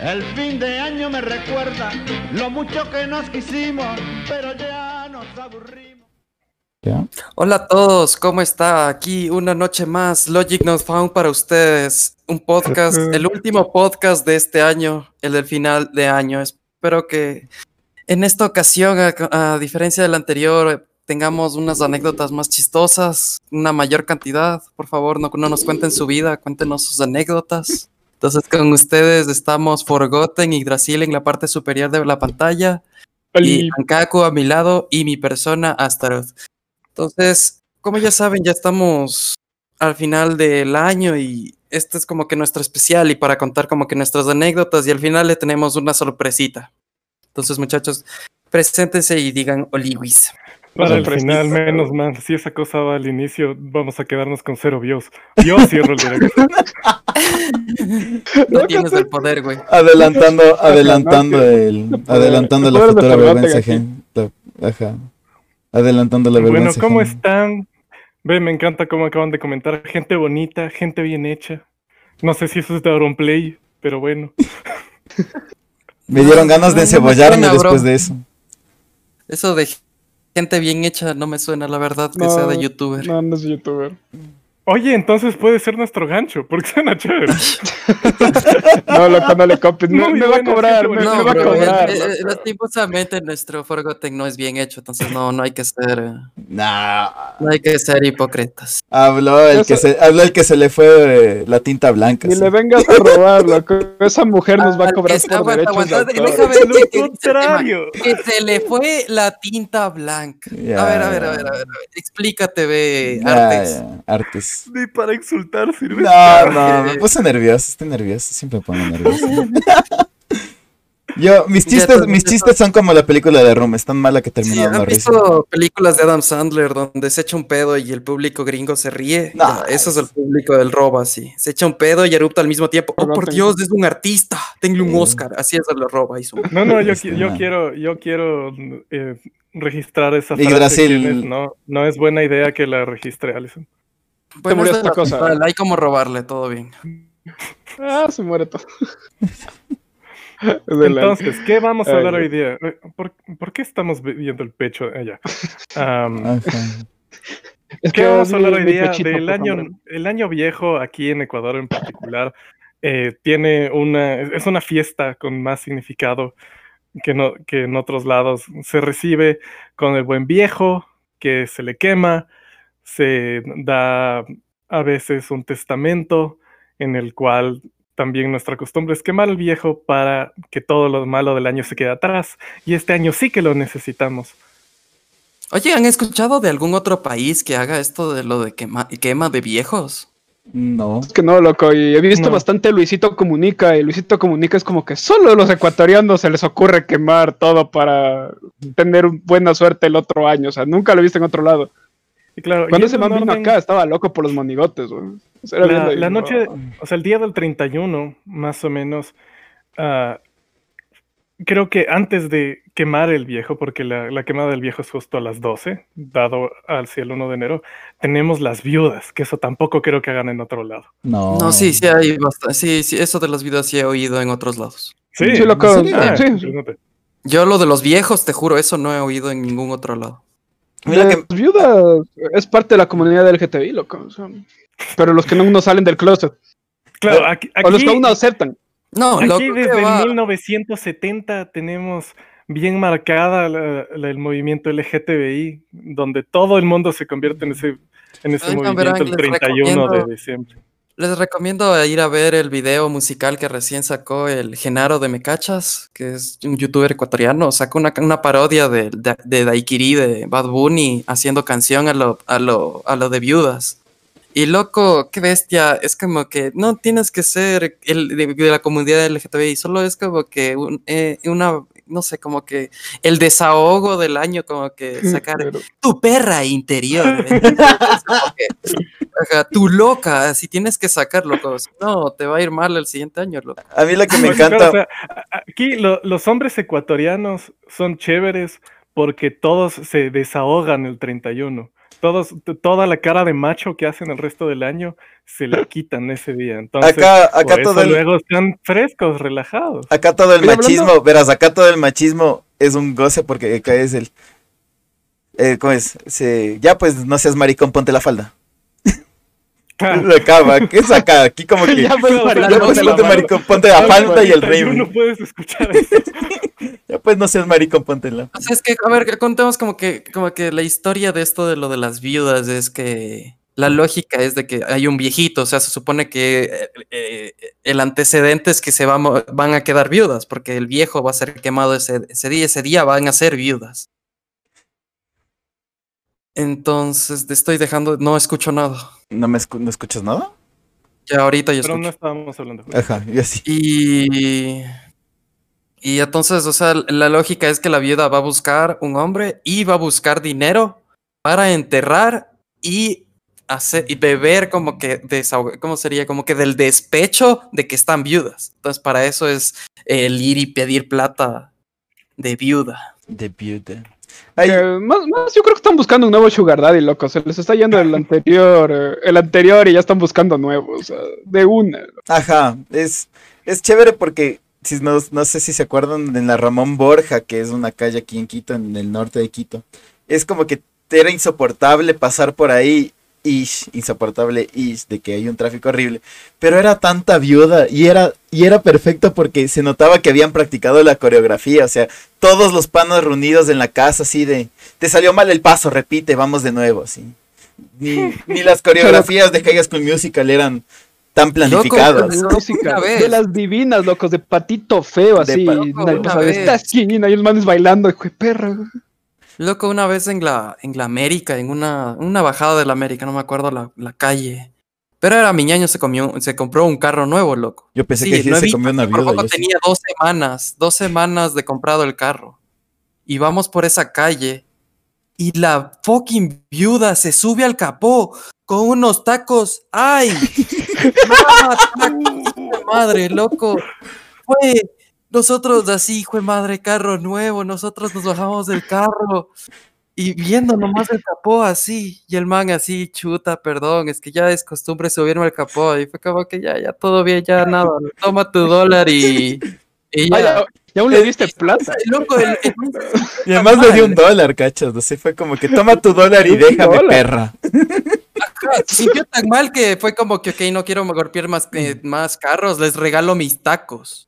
El fin de año me recuerda lo mucho que nos quisimos, pero ya nos aburrimos. Hola a todos, ¿cómo está? Aquí una noche más, Logic Not Found para ustedes. Un podcast, el último podcast de este año, el del final de año. Espero que en esta ocasión, a, a diferencia del anterior, tengamos unas anécdotas más chistosas, una mayor cantidad. Por favor, no, no nos cuenten su vida, cuéntenos sus anécdotas. Entonces, con ustedes estamos Forgotten y Drasil en la parte superior de la pantalla. Y Ankaku a mi lado y mi persona Astaroth. Entonces, como ya saben, ya estamos al final del año y este es como que nuestro especial y para contar como que nuestras anécdotas y al final le tenemos una sorpresita. Entonces, muchachos, preséntense y digan Oliwis. Para el final, menos mal. Si esa cosa va al inicio, vamos a quedarnos con cero views. Yo cierro el directo. no tienes el poder, güey. Adelantando, adelantando el, adelantando la futura vergüenza, gente. Ajá. Adelantando la vergüenza. Bueno, ¿cómo están? Ve, me encanta cómo acaban de comentar. Gente bonita, gente bien hecha. No sé si eso es de play, pero bueno. Me dieron ganas de cebollarme después de eso. Eso de gente bien hecha, no me suena la verdad que sea de youtuber. No, no es youtuber. Oye, entonces puede ser nuestro gancho, porque suena chévere. no, loco, no le copies. No, me va a cobrar, me, no, va a cobrar. lastimosamente nuestro Forgotten no es bien hecho, entonces no, no hay que ser. Eh, nah. No hay que ser hipócritas. Habló el, que se, habló el que se le fue la tinta blanca. Ni le vengas a robar, loco. Esa mujer nos va a cobrar por derechos aguanta, de Déjame ver que, contrario. que se le fue la tinta blanca. a, ver, a ver, a ver, a ver, Explícate, ve, Artes. Artes. Ni para insultar sirve. No, no, me puse nervioso, estoy nervioso, siempre me pongo nervioso. Yo, mis chistes, mis chistes son como la película de Rome, es tan mala que termina sí, ¿han visto películas de Adam Sandler donde se echa un pedo y el público gringo se ríe? No, eso es el público del robo, así. Se echa un pedo y erupta al mismo tiempo. Oh, por Dios, es un artista. Tengo un Oscar. Así es el robo. No, no, yo, yo quiero, yo quiero eh, registrar esa frase. no, no es buena idea que la registre, Alison. Bueno, murió esta cosa. Hay como robarle, todo bien. Ah, se muere todo. Entonces, ¿qué vamos a hablar hoy día? ¿Por, qué estamos viendo el pecho allá? ¿Qué vamos a hablar hoy día? Del año, el año viejo aquí en Ecuador en particular eh, tiene una, es una fiesta con más significado que, no, que en otros lados. Se recibe con el buen viejo, que se le quema, se da a veces un testamento en el cual también nuestra costumbre es quemar al viejo para que todo lo malo del año se quede atrás. Y este año sí que lo necesitamos. Oye, ¿han escuchado de algún otro país que haga esto de lo de quema, quema de viejos? No. Es que no, loco. Y he visto bastante Luisito Comunica. Y Luisito Comunica es como que solo a los ecuatorianos se les ocurre quemar todo para tener buena suerte el otro año. O sea, nunca lo he visto en otro lado. Cuando ese man vino acá, estaba loco por los monigotes, la, noche, o sea, el día del 31, más o menos, ah, creo que antes de quemar el viejo, porque la, quemada del viejo es justo a las 12, dado al cielo 1 de enero, tenemos las viudas, que eso tampoco creo que hagan en otro lado. No, no sí, sí, hay bastante, sí, sí, eso de las viudas sí he oído en otros lados. Sí, sí, loco. Ah, Yo lo de los viejos, te juro, eso no he oído en ningún otro lado. Mira que... viuda es parte de la comunidad del LGTBI, loco. pero los que no, salen del closet. Claro, aquí, o los que aún no aceptan. No, aquí desde 1970 tenemos bien marcada el movimiento LGTBI, donde todo el mundo se convierte en ese, en ese movimiento el 31 de diciembre. Les recomiendo ir a ver el video musical que recién sacó el Genaro de Mecachas, que es un youtuber ecuatoriano. Sacó una, una parodia de, de, de, de Bad Bunny, haciendo canción a lo, a lo, a lo de viudas. Y loco, qué bestia, es como que no tienes que ser el de, la comunidad LGTBI, solo es como que eh, una, no sé, como que el desahogo del año, como que sacar tu perra interior. tu loca, si tienes que sacarlo, no, te va a ir mal el siguiente año. A mí lo que me encanta. aquí los hombres ecuatorianos son chéveres porque todos se desahogan el 31. Todos, toda la cara de macho que hacen el resto del año se la quitan ese día. Entonces, acá, acá todo el... luego están frescos, relajados. Acá todo el machismo, verás, acá todo el machismo es un goce porque acá es el. Eh, ¿Cómo es? ya pues no seas maricón, ponte la falda. Acaba, ¿qué es acá? Aquí como que. ya pues, ya pues ponte maricón, ponte la falda y el rey. No puedes escuchar eso. ya pues no seas maricón, ponte la. O sea, es que, a ver, contemos como que, como que la historia de esto de lo de las viudas es que la lógica es de que hay un viejito, o sea, se supone que eh, eh, el antecedente es que se van, van a quedar viudas, porque el viejo va a ser quemado ese, ese día, ese día van a ser viudas. Entonces, te estoy dejando, no escucho nada. ¿No me no escuchas nada? Ya ahorita yo Pero escucho. no estábamos hablando. Ajá, y así. Y... Y entonces, o sea, la lógica es que la viuda va a buscar un hombre y va a buscar dinero para enterrar y hacer y beber como que desahogar, ¿cómo sería? Como que del despecho de que están viudas. Entonces, para eso es el ir y pedir plata de viuda. De viuda. Más, más, yo creo que están buscando un nuevo Sugar Daddy, loco. Se les está yendo el anterior, eh, el anterior y ya están buscando nuevos, de una. Ajá, es, es chévere porque si no, no sé si se acuerdan de la Ramón Borja, que es una calle aquí en Quito, en el norte de Quito. Es como que era insoportable pasar por ahí ish, insoportable ish, de que hay un tráfico horrible. Pero era tanta viuda y era, y era perfecto porque se notaba que habían practicado la coreografía. O sea, todos los panos reunidos en la casa, así de, te salió mal el paso, repite, vamos de nuevo, así. Ni, ni las coreografías de High School Musical eran tan planificadas. de las divinas, locos, de patito feo, así. Estás y el man es bailando, hijo de perra. Loco, una vez en la, en la América, en una, una bajada de la América, no me acuerdo la, la calle. Pero era mi ñaño se, comió, se compró un carro nuevo, loco. Yo pensé que se comió una viuda. Yo tenía dos semanas, dos semanas de comprado el carro. Y vamos por esa calle. Y la fucking viuda se sube al capó con unos tacos. ¡Ay! madre, loco! Fue nosotros así, hijo de madre, carro nuevo, nosotros nos bajamos del carro y viendo nomás el capó así, y el man así, chuta, perdón, es que ya es costumbre subirme al capó, y fue como que ya, ya todo bien, ya nada, toma tu dólar y, y ya. ya. aún le diste plata. Loco, y además le dio un dólar, cachos, así fue como que toma tu dólar y déjame, perra. se sintió tan mal que fue como que, ok, no quiero golpear más, eh, más carros, les regalo mis tacos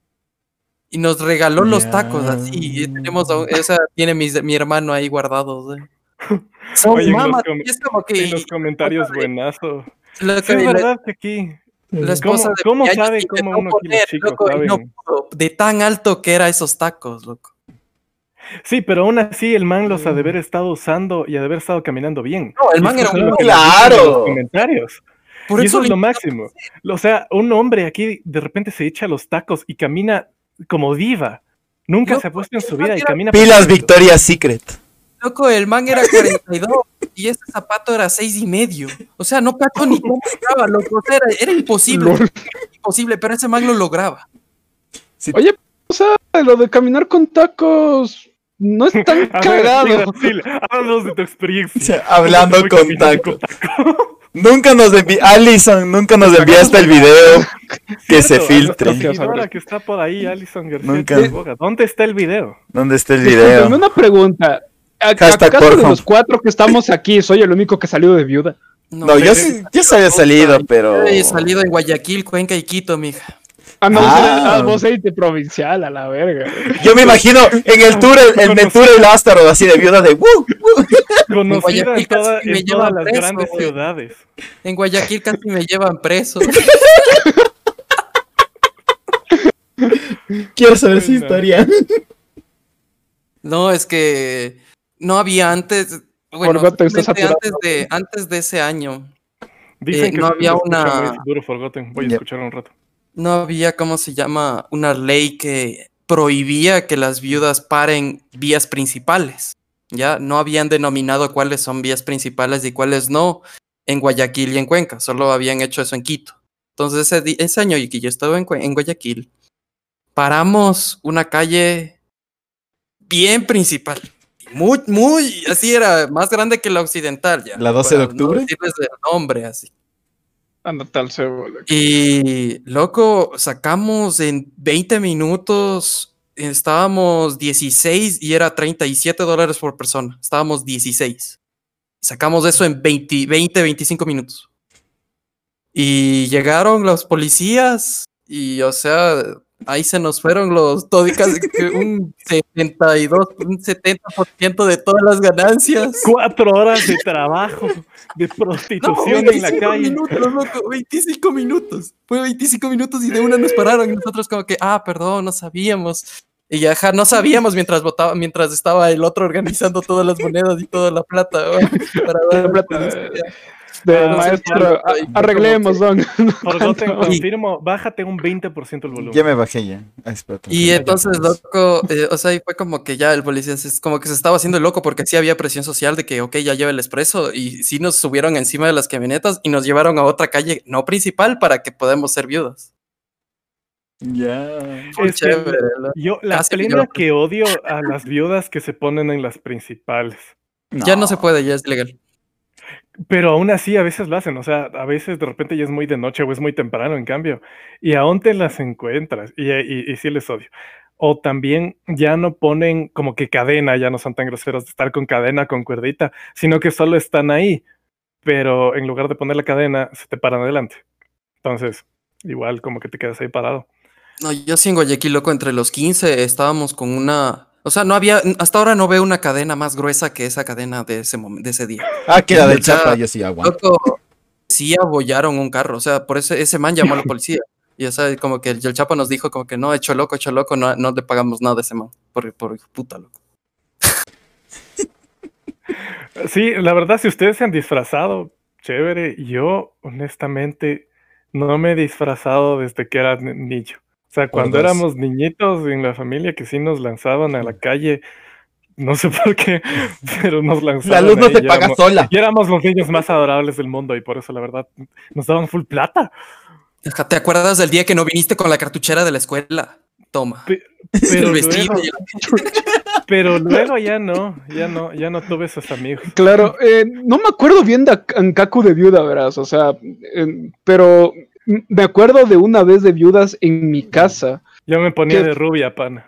y nos regaló los tacos así. Y tenemos, esa tiene mi, mi hermano ahí guardados. ¿eh? Son Oye, mama, en, los, es como que, en los comentarios de, buenazo. Lo que, es verdad que aquí. La esposa ¿Cómo, de cómo sabe cómo uno poner, chicos loco, no pudo, de tan alto que era esos tacos, loco. Sí, pero aún así el man los ha de haber estado usando y ha de haber estado caminando bien. No, el man era un claro. comentarios. Por y eso, eso es lo máximo. O sea, un hombre aquí de repente se echa los tacos y camina como diva. Nunca se ha puesto en su vida y camina. Pilas Victoria's Secret. Loco, el man era 42 y este zapato era 6 y medio. O sea, no cacho ni cómo estaba, loco. era, era imposible. imposible, pero ese man lo lograba. Oye, o sea, lo de caminar con tacos no es tan cagado. Háblanos de tu experiencia. hablando con tacos. Nunca nos envi Alison, nunca nos enviaste el video que se filtre. La que está por ahí, Alison García. ¿Dónde está el video? ¿Dónde está el video? una pregunta. ¿Acaso de los cuatro que estamos aquí soy el único que salió de viuda? No, yo, sí, yo sí había salido, pero. He salido en Guayaquil, Cuenca y Quito, mija. Ah, no, ah. vos eres provincial, a la verga. Yo me imagino en el tour, el, el tour el así de viuda de ¡Woo! Conocida en, toda, en todas las preso, grandes wey. ciudades. En Guayaquil casi me llevan preso. Quiero saber esa historia. No, es que no había antes. Bueno, antes, de, antes de ese año. Dicen eh, que no había una. Duro Forgotten. Voy a escuchar un rato no había, ¿cómo se llama? Una ley que prohibía que las viudas paren vías principales. Ya no habían denominado cuáles son vías principales y cuáles no en Guayaquil y en Cuenca, solo habían hecho eso en Quito. Entonces ese, ese año que yo estaba en, en Guayaquil, paramos una calle bien principal, Muy, muy, así era, más grande que la occidental ya. ¿La 12 de no octubre? decirles el nombre, así. Ándate al cebo, loco. Y, loco, sacamos en 20 minutos, estábamos 16 y era 37 dólares por persona. Estábamos 16. Sacamos eso en 20, 20 25 minutos. Y llegaron los policías y, o sea, ahí se nos fueron los, que un 72, un 70% de todas las ganancias. Cuatro horas de trabajo, de No, prostitución en la 25 calle. minutos, loco, 25 minutos. Fue 25 minutos y de una nos pararon y nosotros como que, ah, perdón, no sabíamos. Y ya, ajá, no sabíamos mientras votaba, mientras estaba el otro organizando todas las monedas y toda la plata. ¿no? Para dar La plata. De Ah, maestro, sí, arreglemos, don. Confirmo, bájate un 20% el volumen. Ya me bajé ya. Ah, espérate. Y entonces, loco, eh, o sea, y fue como que ya el policía es como que se estaba haciendo loco porque sí había presión social de que, ok, ya lleva el expreso y sí nos subieron encima de las camionetas y nos llevaron a otra calle no principal para que podamos ser viudas. Ya. Que chévere. Yo, la Casi plena yo. que odio a las viudas que se ponen en las principales. Ya no se puede, ya es ilegal. Pero aún así a veces lo hacen, o sea, a veces de repente ya es muy de noche o es muy temprano en cambio, y aún te las encuentras, y, y, sí les odio. O también ya no ponen como que cadena, ya no son tan groseros de estar con cadena, con cuerdita, sino que solo están ahí, pero en lugar de poner la cadena, se te paran adelante. Entonces, igual como que te quedas ahí parado. No, yo sí en Guayaquil, loco, entre los 15 estábamos con una... O sea, no había... Hasta ahora no veo una cadena más gruesa que esa cadena de ese, momen- de ese día. Ah, que la del chapa, yo sí aguanto. Loco, sí abollaron un carro. O sea, por ese, ese man llamó a la policía. Y o sea, como que el, el Chapo nos dijo como que no, hecho loco, hecho loco, no, no le pagamos nada a ese man. Por, por puta, loco. Sí, la verdad, si ustedes se han disfrazado, chévere. Yo, honestamente, no me he disfrazado desde que era ni- niño. O sea, Por cuando dos. éramos niñitos en la familia que sí nos lanzaban a la calle, no sé por qué, pero nos lanzaban. La luz no y paga éramos- sola. Y éramos los niños más adorables del mundo y por eso, la verdad, nos daban full plata. ¿Te acuerdas del día que no viniste con la cartuchera de la escuela? Toma. Pe- Pero el vestido luego, pero ya no, ya no, ya no tuve esos amigos. Claro, eh, no me acuerdo bien de Ankaku de viuda, verás, o sea, eh, pero me acuerdo de una vez de viudas en mi casa Yo me ponía de rubia, pana.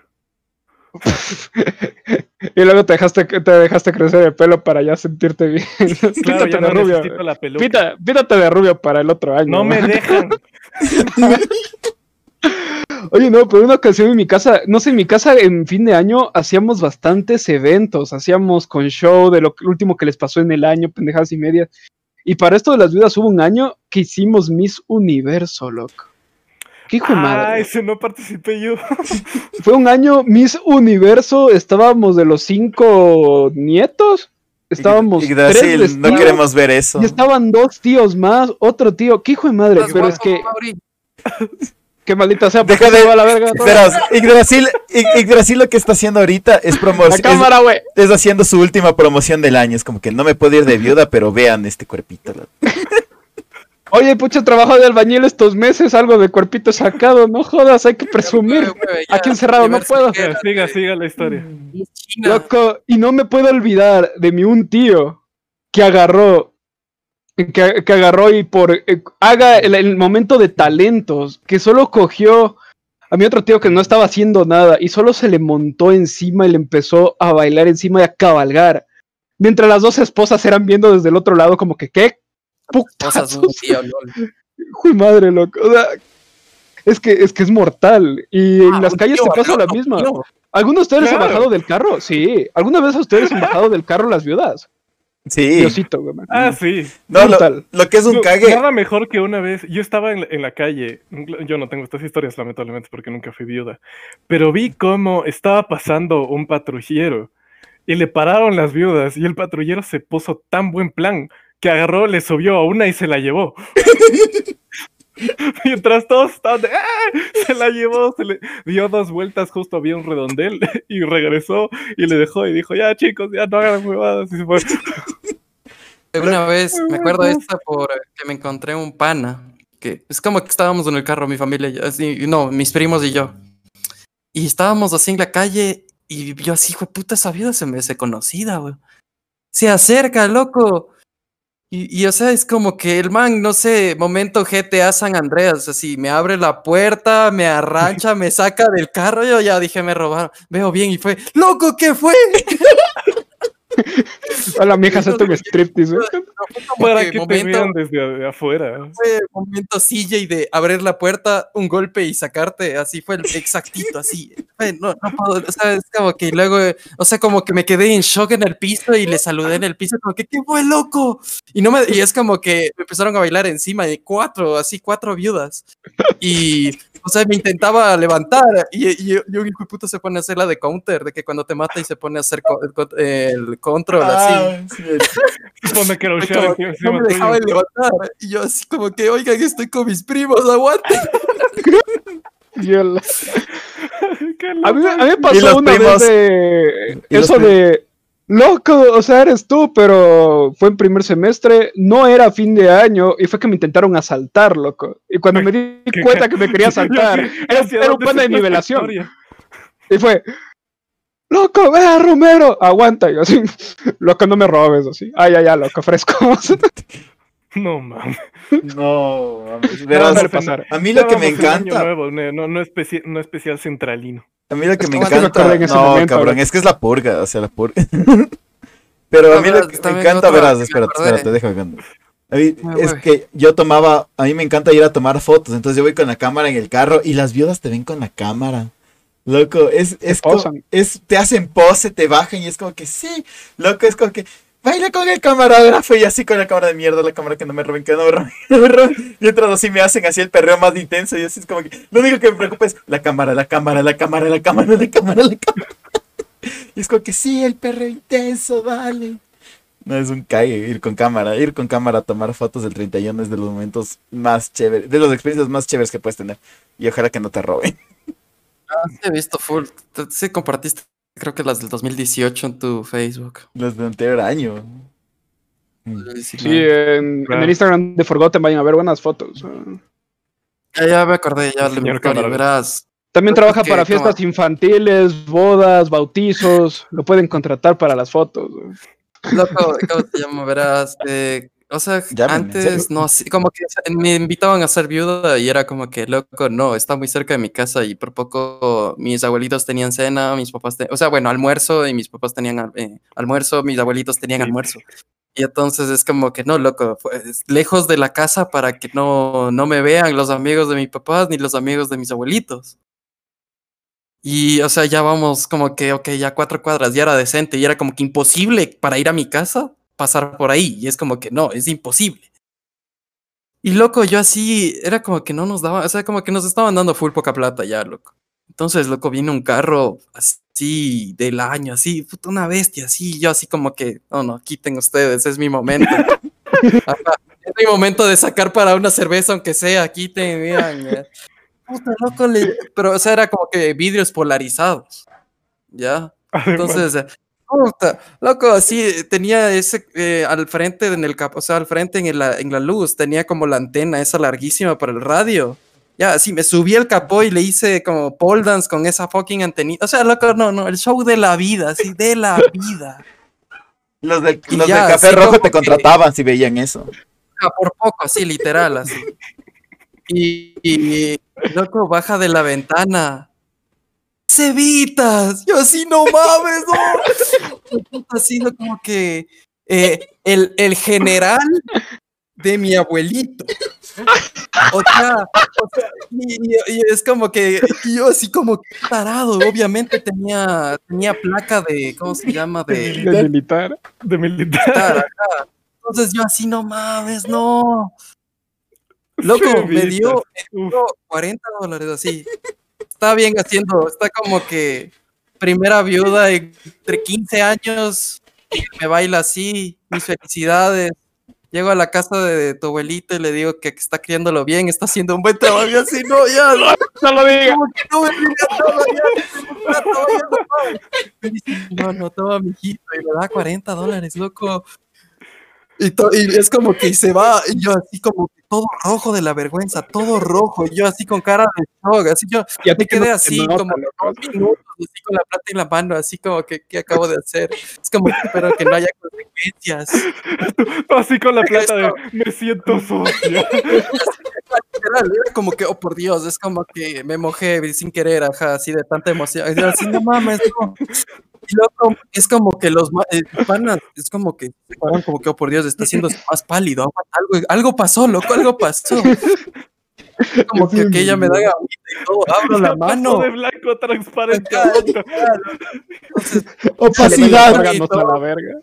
y luego te dejaste, te dejaste crecer el pelo para ya sentirte bien. Claro, Píntate ya de no rubio. la peluca. Pita- píntate de rubio para el otro año. No me dejan. Oye, no, pero una ocasión en mi casa, no sé, en mi casa en fin de año hacíamos bastantes eventos, hacíamos con show de lo último que les pasó en el año, pendejadas y media. Y para esto de las viudas hubo un año que hicimos Miss Universo, loco. ¿Qué hijo de Ah, madre? ese no participé yo. Fue un año Miss Universo, estábamos de los cinco nietos, estábamos tres Yggdrasil, no queremos ver eso. y estaban dos tíos más, otro tío, qué hijo de madre, pero es que, Mauri. Qué maldita sea, Deja ¿por qué de- se la verga todo? Verás, Yggdrasil, Ig- Yggdrasil lo que está haciendo ahorita es La promoción. cámara, güey. Es, es haciendo su última promoción del año. Es como que no me puedo ir de viuda, pero vean este cuerpito. Oye, pucha, trabajo de albañil estos meses, algo de cuerpito sacado, no jodas, hay que presumir. Mueve, mueve, ya, Aquí encerrado no puedo. siga, siga la historia. Loco, y no me puedo olvidar de mi un tío que agarró, que, que agarró y por, eh, haga el, el momento de talentos, que solo cogió a mi otro tío que no estaba haciendo nada y solo se le montó encima y le empezó a bailar encima y a cabalgar. Mientras las dos esposas eran viendo desde el otro lado como que, ¿qué? Putazos. de madre, loco. O sea, es que, es que es mortal. Y en Ah, las calles tío, te pasa la misma. tío. ¿Alguno de ustedes Claro. ha bajado del carro? Sí. ¿Alguna vez a ustedes han bajado del carro las viudas? Sí. Diosito, güey. Ah, sí. No, lo, lo que es un No, cague. Nada mejor que una vez. Yo estaba en la, en la calle. Yo no tengo estas historias, lamentablemente, porque nunca fui viuda. Pero vi cómo estaba pasando un patrullero y le pararon las viudas. Y el patrullero se puso tan buen plan que agarró, le subió a una y se la llevó. Mientras todos estaban de, ¡Ah! se la llevó, se le dio dos vueltas, justo había un redondel y regresó y le dejó y dijo, ya chicos, ya no hagan huevadas. Y se fue. Una vez, me acuerdo de esta por que me encontré un pana, que es como que estábamos en el carro, mi familia, así, no, mis primos y yo. Y estábamos así en la calle Y yo así, hijo puta, esa vida se me hace conocida, güey. Se acerca, loco. Y, o sea, es como que el man, no sé, momento GTA San Andreas, así, me abre la puerta, me arrancha, me saca del carro, yo ya dije, me robaron, veo bien y fue, loco, ¿qué fue? Hola, mi hija, hazte un striptease. Para que momento, te desde afuera. Fue momento CJ de abrir la puerta, un golpe y sacarte, así fue el exactito, así. No, no puedo, o sea, es como que luego, o sea, como que me quedé en shock en el piso y le saludé en el piso, como que, ¿qué fue, loco? Y, no me, y es como que me empezaron a bailar encima de cuatro, así, cuatro viudas. Y o sea, me intentaba levantar y, y, y un hijo de puta se pone a hacer la de counter, de que cuando te mata y se pone a hacer el, el, control Ah, así. sí, Como no me dejaba de levantar. Y yo así como que, oigan, estoy con mis primos, aguante. La- A mí, a mí me pasó una primos- vez de eso de loco, o sea, eres tú, pero fue en primer semestre, no era fin de año y fue que me intentaron asaltar, loco. Y cuando me di ¿Qué- cuenta que me quería asaltar, era, ¿Hacia era un plan de nivelación. Y fue, loco, vea, Romero, aguanta. Y yo así, loco, no me robes, así. Ay, ay, ay, loco, fresco. No mames. No, mames, verás, no le pasar. a mí lo que me encanta, nuevo, no, no, especi- no especial centralino. a mí lo que me Es que me encanta, en no, momento, cabrón, es que es la purga, o sea, la purga. Pero a mí lo que me encanta, otra verás, espérate, espérate, déjame contar. A mí, Ay, es que yo tomaba, a mí me encanta ir a tomar fotos, entonces yo voy con la cámara en el carro y las viudas te ven con la cámara. Loco, es, es, es, te hacen pose, te bajan y es como que sí, loco, es como que baila con el camarógrafo y así con la cámara de mierda, la cámara que no me roben, que no me roben, no me roben. Así me hacen así el perreo más intenso y así es como que lo único que me preocupa es la cámara, la cámara, la cámara, la cámara, la cámara, la cámara. Y es como que sí, el perreo intenso, dale. No, es un cague ir con cámara. Ir con cámara a tomar fotos del 31 es de los momentos más chéveres, de las experiencias más chéveres que puedes tener. Y ojalá que no te roben. Ah, sí, he visto full. Sí, compartiste, creo que las del 2018 en tu Facebook. Los del anterior año. Sí, en, el Instagram de Forgotten vayan a ver buenas fotos. Ya, ya me acordé, ya le verás. También trabaja para fiestas infantiles, bodas, bautizos. Lo pueden contratar para las fotos. Loco, ¿cómo se llama? Verás, eh, o sea, antes no, sí, como que me invitaban a ser viuda y era como que, loco, no, está muy cerca de mi casa y por poco mis abuelitos tenían cena, mis papás, te- o sea, bueno, almuerzo y mis papás tenían eh, almuerzo, mis abuelitos tenían almuerzo. Y entonces es como que no, loco, pues, lejos de la casa para que no, no me vean los amigos de mis papás ni los amigos de mis abuelitos. Y, o sea, ya vamos como que, ok, ya cuatro cuadras, ya era decente, y era como que imposible para ir a mi casa pasar por ahí. Y es como que no, es imposible. Y loco, yo así, era como que no nos daban, o sea, como que nos estaban dando full poca plata ya, loco. Entonces, loco, viene un carro así del año, así, puta, una bestia, así, yo así como que, no, no, quiten ustedes, es mi momento. Ajá, es mi momento de sacar para una cerveza, aunque sea, quiten, eh. Puta, loco, le- pero, o sea, era como que vidrios polarizados, ¿ya? Entonces, eh, puta, loco, así tenía ese eh, al frente en el cap, o sea, al frente en la, en la luz, tenía como la antena esa larguísima para el radio. Ya, así me subí el capó y le hice como pole dance con esa fucking antenita. O sea, loco, no, no, el show de la vida, así, de la vida. Los del, los ya, del café rojo te que- contrataban si veían eso. Ah, por poco, así, literal, así. Y, y, loco, baja de la ventana. ¡Cevitas! Yo así, no mames, no. Así, ¿no? como que eh, el, el general de mi abuelito. O sea, o sea, y, es como que yo así como que parado, obviamente tenía, tenía placa de, ¿cómo se llama? De, De militar. De militar. Entonces yo así, no mames, no. Loco, me dio, me dio 40 dólares así. Está bien haciendo, está como que primera viuda entre 15 años, me baila así, mis felicidades. Llego a la casa de tu abuelito y le digo que está criándolo bien, está haciendo un buen trabajo y así, no, ya, no, No lo digas no, no, no, toma, mijito, y me da 40 dólares, loco. Y, y, es como que se va, y yo así como todo rojo de la vergüenza, todo rojo, y yo así con cara de shock, así yo ya me quedé así como dos minutos, así con la plata en la mano, así como que ¿qué acabo de hacer? Es como que espero que no haya consecuencias. Así con la plata de me siento sucio. Era como que, oh por Dios, es como que me mojé sin querer, ajá, así de tanta emoción. Así, no mames, no. Luego es como que los eh, panas, es como que como que, oh por Dios, está haciendo más pálido. Algo, algo pasó, loco, algo pasó. Como que, que ella me da y todo, abro la mano. de blanco transparente Entonces, Opacidad. la verga.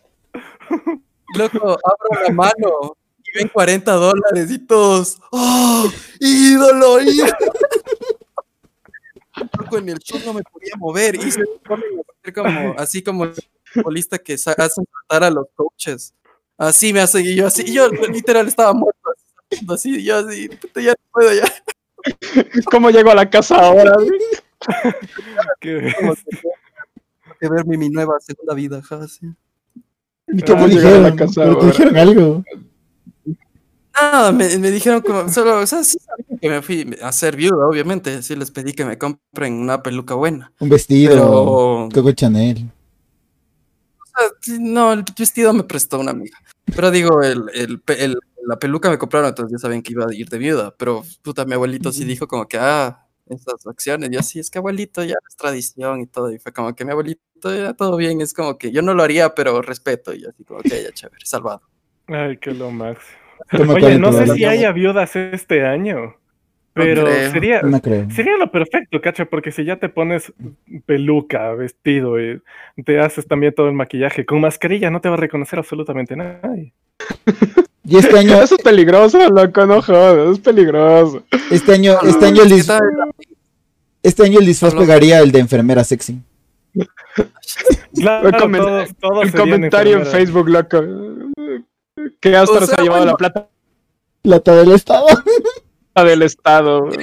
Loco, abro la mano y ven 40 dólares y todos. ¡Oh! ¡Ídolo! ídolo! Loco, en el show no me podía mover y se ponen como, así como el futbolista que hacen tratar a los coaches. Así me hace, y yo así, y yo literal estaba muerto, así, yo así, puta, ya no puedo ya. ¿Cómo llego a la casa ahora? Qué que ver mi, mi nueva segunda vida, sí. ¿Y cómo Ah, llegar a dijeron? la casa ¿Pero te dijeron algo? Nada, me, me dijeron como, solo, o sea, sí que me fui a ser viuda, obviamente, sí les pedí que me compren una peluca buena, Un vestido. pero, Coco Chanel. o sea, sí, no, el vestido me prestó una amiga, pero digo, el, el, la peluca me compraron, entonces ya sabían que iba a ir de viuda, pero puta, mi abuelito sí dijo como que, ah, esas acciones, yo sí, es que abuelito ya es tradición y todo, y fue como que mi abuelito ya todo bien, es como que yo no lo haría, pero respeto, y así como que ya chévere, salvado. Ay, qué lo máximo. Toma Oye, 40 no sé si haya viudas este año, pero creo. sería, No creo. sería lo perfecto, cacha, porque si ya te pones peluca, vestido y te haces también todo el maquillaje con mascarilla, no te va a reconocer absolutamente nadie. Y este año, Eso es peligroso, loco, no jodas, es peligroso. este año, este año el ¿Qué disfraz, este año el disfraz pegaría el de enfermera sexy. Claro, El, comen- todos, todos el serían comentario en. Facebook, loco. Que Astor O sea, se ha llevado bueno. la plata Plata del estado. del Estado.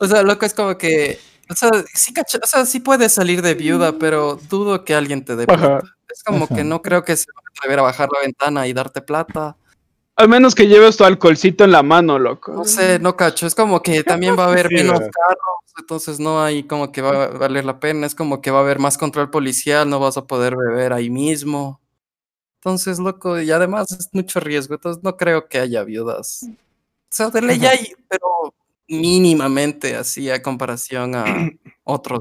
O sea, loco, es como que. O sea, sí, cacha- o sea, sí puedes salir de viuda, pero dudo que alguien te dé Ajá. plata. Es como Ajá. que no creo que se va a atrever a bajar la ventana y darte plata. Al menos que lleves tu alcoholcito en la mano, loco. No sé, no cacho. Es como que también va a haber Sí, menos carros, entonces no hay como que va a valer la pena. Es como que va a haber más control policial, no vas a poder beber ahí mismo. Entonces, loco, y además es mucho riesgo. Entonces, no creo que haya viudas. O sea, de ley hay, pero mínimamente así a comparación a otros.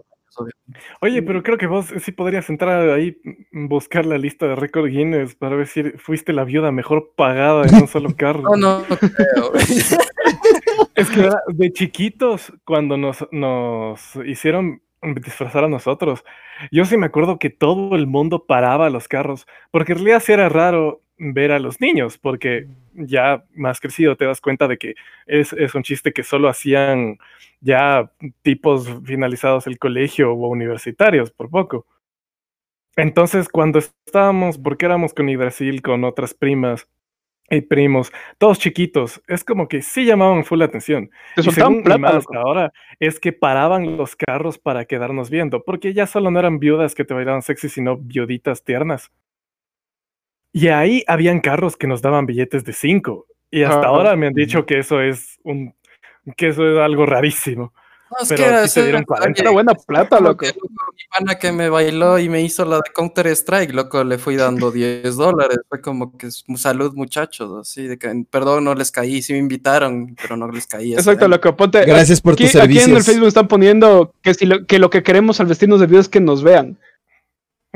Oye, pero creo que vos sí podrías entrar ahí, mm, buscar la lista de récord Guinness para ver si fuiste la viuda mejor pagada en un solo carro. No, no, no creo. Es que de chiquitos, cuando nos, nos hicieron disfrazar a nosotros, yo sí me acuerdo que todo el mundo paraba los carros, porque en realidad sí era raro ver a los niños, porque ya más crecido te das cuenta de que es, es un chiste que solo hacían ya tipos finalizados el colegio o universitarios, por poco. Entonces, cuando estábamos, porque éramos con Brasil, con otras primas y primos, todos chiquitos, es como que sí llamaban full la atención. Te Y según hasta ahora es que paraban los carros para quedarnos viendo, porque ya solo no eran viudas que te bailaban sexy, sino viuditas tiernas. Y ahí habían carros que nos daban billetes de 5. Y hasta ahora me han dicho que eso es un que eso es algo rarísimo. No, es Pero que aquí te eso dieron es- 40. Era buena plata, loco. mi pana que me bailó y me hizo la de Counter Strike, loco, le fui dando 10 dólares. Fue como que es- salud, muchachos, así de que perdón, no les caí, sí me invitaron, pero no les caí. Exacto, loco. Ponte. Gracias por Aquí, tus aquí en el servicios. Facebook están poniendo que, si lo, que lo que queremos al vestirnos de viuda es que nos vean.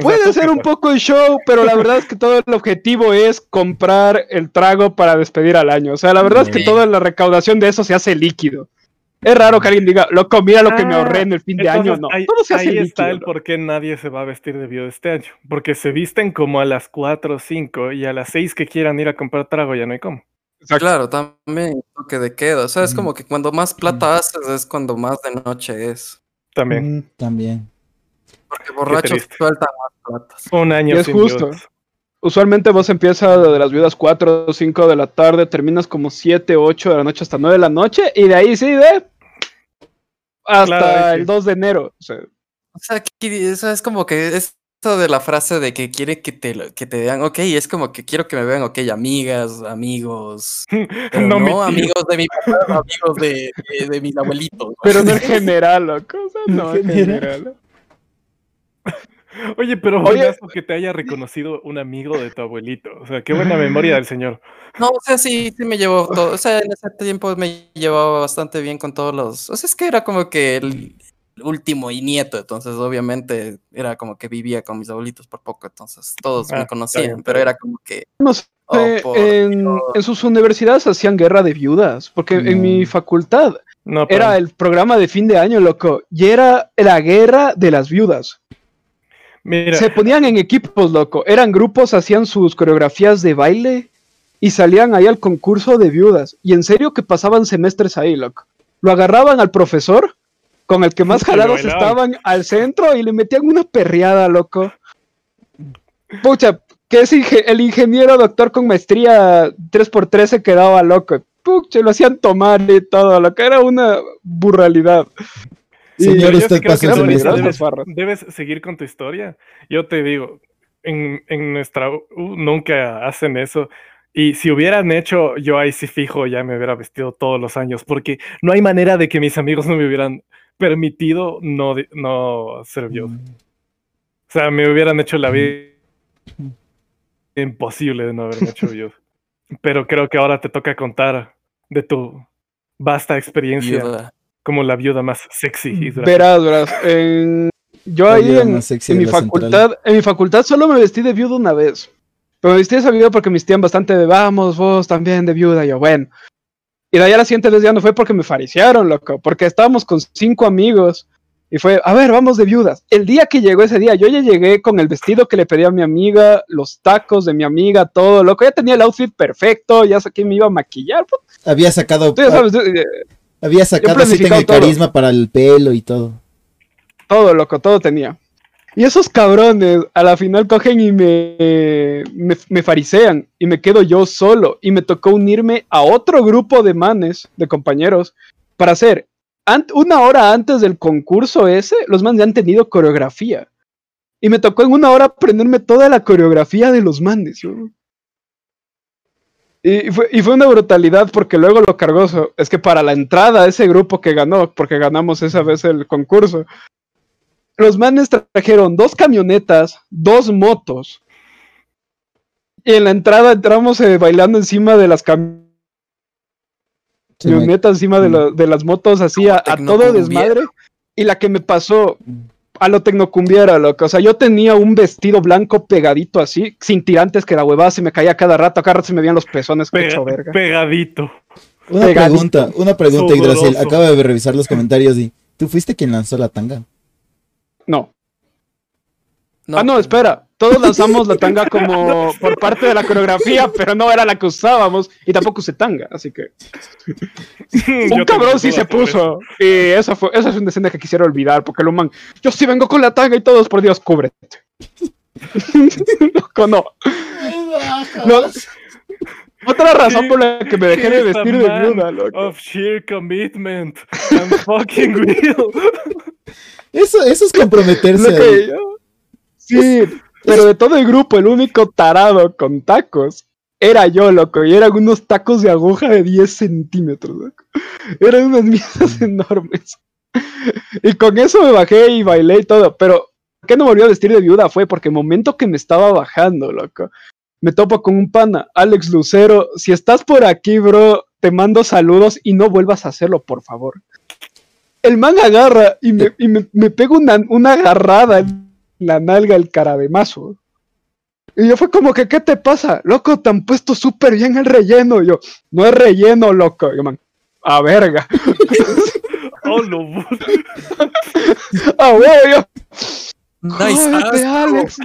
Puede ser un poco el show, pero la verdad es que todo el objetivo es comprar el trago para despedir al año. O sea, la verdad es que toda la recaudación de eso se hace líquido. Es raro que alguien diga, loco, mira lo que me Ah, ahorré en el fin de año. Entonces, No, ahí, todo se hace ahí líquido. está el ¿no? por qué nadie se va a vestir de viuda este año. Porque se visten como a las 4 o 5 y a las 6 que quieran ir a comprar trago ya no hay cómo. Exacto. Claro, también toque de queda. O sea, es Mm. como que cuando más plata haces es cuando más de noche es. También. Mm, También. Porque borrachos sueltan más platas. Un año Y es sin justo. viudas. Usualmente vos empiezas de las viudas 4 o 5 de la tarde, terminas como 7, 8 de la noche hasta 9 de la noche, y de ahí sí, de hasta Claro, ahí sí. el 2 de enero. O sea, O sea, aquí, o sea, es como que es de la frase de que quiere que te, que te vean, ok, es como que quiero que me vean, ok, amigas, amigos, pero No, amigos de mi papá, amigos de, de, de mis abuelitos. ¿no? Pero no en general, loco. O sea, no en general. Oye, pero Oye. que te haya reconocido un amigo de tu abuelito. O sea, qué buena memoria del señor. No, o sea, sí, sí me llevó todo, o sea, en ese tiempo me llevaba bastante bien con todos los, o sea, es que era como que el último y nieto, entonces obviamente era como que vivía con mis abuelitos por poco, entonces todos Ah, me conocían, bien, pero era como que, No sé, oh, por en, sus universidades hacían guerra de viudas, porque en mi No. facultad No, pero- era el programa de fin de año, loco, y era la guerra de las viudas. Mira, Se ponían en equipos, loco, eran grupos, hacían sus coreografías de baile y salían ahí al concurso de viudas. Y en serio que pasaban semestres ahí, loco. Lo agarraban al profesor, con el que más jalados estaban al centro y le metían una perreada, loco. Pucha, que es inge- el ingeniero doctor con maestría 3x3 se quedaba loco. Pucha, lo hacían tomar y todo, lo que era una burralidad. Señor, yo usted sí creo pasó que el debes, seguir con tu historia. Yo te digo, en, en nuestra U nunca hacen eso. Y si hubieran hecho, yo ahí sí fijo, ya me hubiera vestido todos los años, porque no hay manera de que mis amigos no me hubieran permitido no, no ser viudo. O sea, me hubieran hecho la vida imposible de no haberme hecho viudo. Pero creo que ahora te toca contar de tu vasta experiencia viuda. Como la viuda más sexy y Verás, verás. en- yo La ahí en, mi facultad, en mi facultad solo me vestí de viuda una vez. Pero me vestí de esa viuda porque me vestían bastante de vamos, vos también de viuda. Y yo, bueno. Y de ahí a la siguiente vez ya no fue porque me fariciaron, loco. Porque estábamos con cinco amigos. Y fue, a ver, vamos de viudas. El día que llegó ese día, yo ya llegué con el vestido que le pedí a mi amiga, los tacos de mi amiga, todo, loco. Ya tenía el outfit perfecto, ya sé que me iba a maquillar. pues, Había sacado, tú ya sabes, había sacado el todo. carisma para el pelo y todo. Todo, loco, todo tenía. Y esos cabrones a la final cogen y me, me, me farisean y me quedo yo solo. Y me tocó unirme a otro grupo de manes, de compañeros, para hacer. una hora antes del concurso ese, los manes ya han tenido coreografía. Y me tocó en una hora aprenderme toda la coreografía de los manes. yo. Y fue, y fue una brutalidad porque luego lo cargoso es que para la entrada a ese grupo que ganó, porque ganamos esa vez el concurso, los manes trajeron dos camionetas, dos motos. Y en la entrada entramos eh, bailando encima de las me- camionetas, encima de, la- de las motos, así a, a todo desmadre. Y la que me pasó a lo tecnocumbiera, loco. O sea, yo tenía un vestido blanco pegadito así, sin tirantes, que la huevada se me caía cada rato. Cada rato se me veían los pezones Pega- hecho verga. pegadito. Una Pegadito. pregunta, una pregunta. Sudoroso. Acabo de revisar los comentarios y ¿tú fuiste quien lanzó la tanga? No. No, ah, no, espera. Todos lanzamos la tanga como por parte de la coreografía, pero no era la que usábamos y tampoco usé tanga, así que un cabrón sí se puso. Y esa fue, esa es una escena que quisiera olvidar, porque el man, yo sí vengo con la tanga y todos, por Dios, cúbrete. Loco, no. No. Otra razón por la que me dejé de vestir de viuda, loco. Of sheer commitment and fucking will. Eso, eso es comprometerse. Lo que yo- Sí, pero de todo el grupo, el único tarado con tacos era yo, loco, y eran unos tacos de aguja de 10 centímetros, loco. Eran unas mierdas enormes. Y con eso me bajé y bailé y todo, pero ¿por qué no volví a vestir de viuda? Fue porque el momento que me estaba bajando, loco, me topo con un pana, Alex Lucero, si estás por aquí, bro, te mando saludos y no vuelvas a hacerlo, por favor. El man agarra y me, y me, me pega una, una agarrada la nalga el cara de mazo. Y yo fue como que, ¿qué te pasa? Loco, te han puesto súper bien el relleno. Y yo, no es relleno, loco. Y yo, man, a verga. Oh, lo bu- A huevo, yo. Nice. Alex.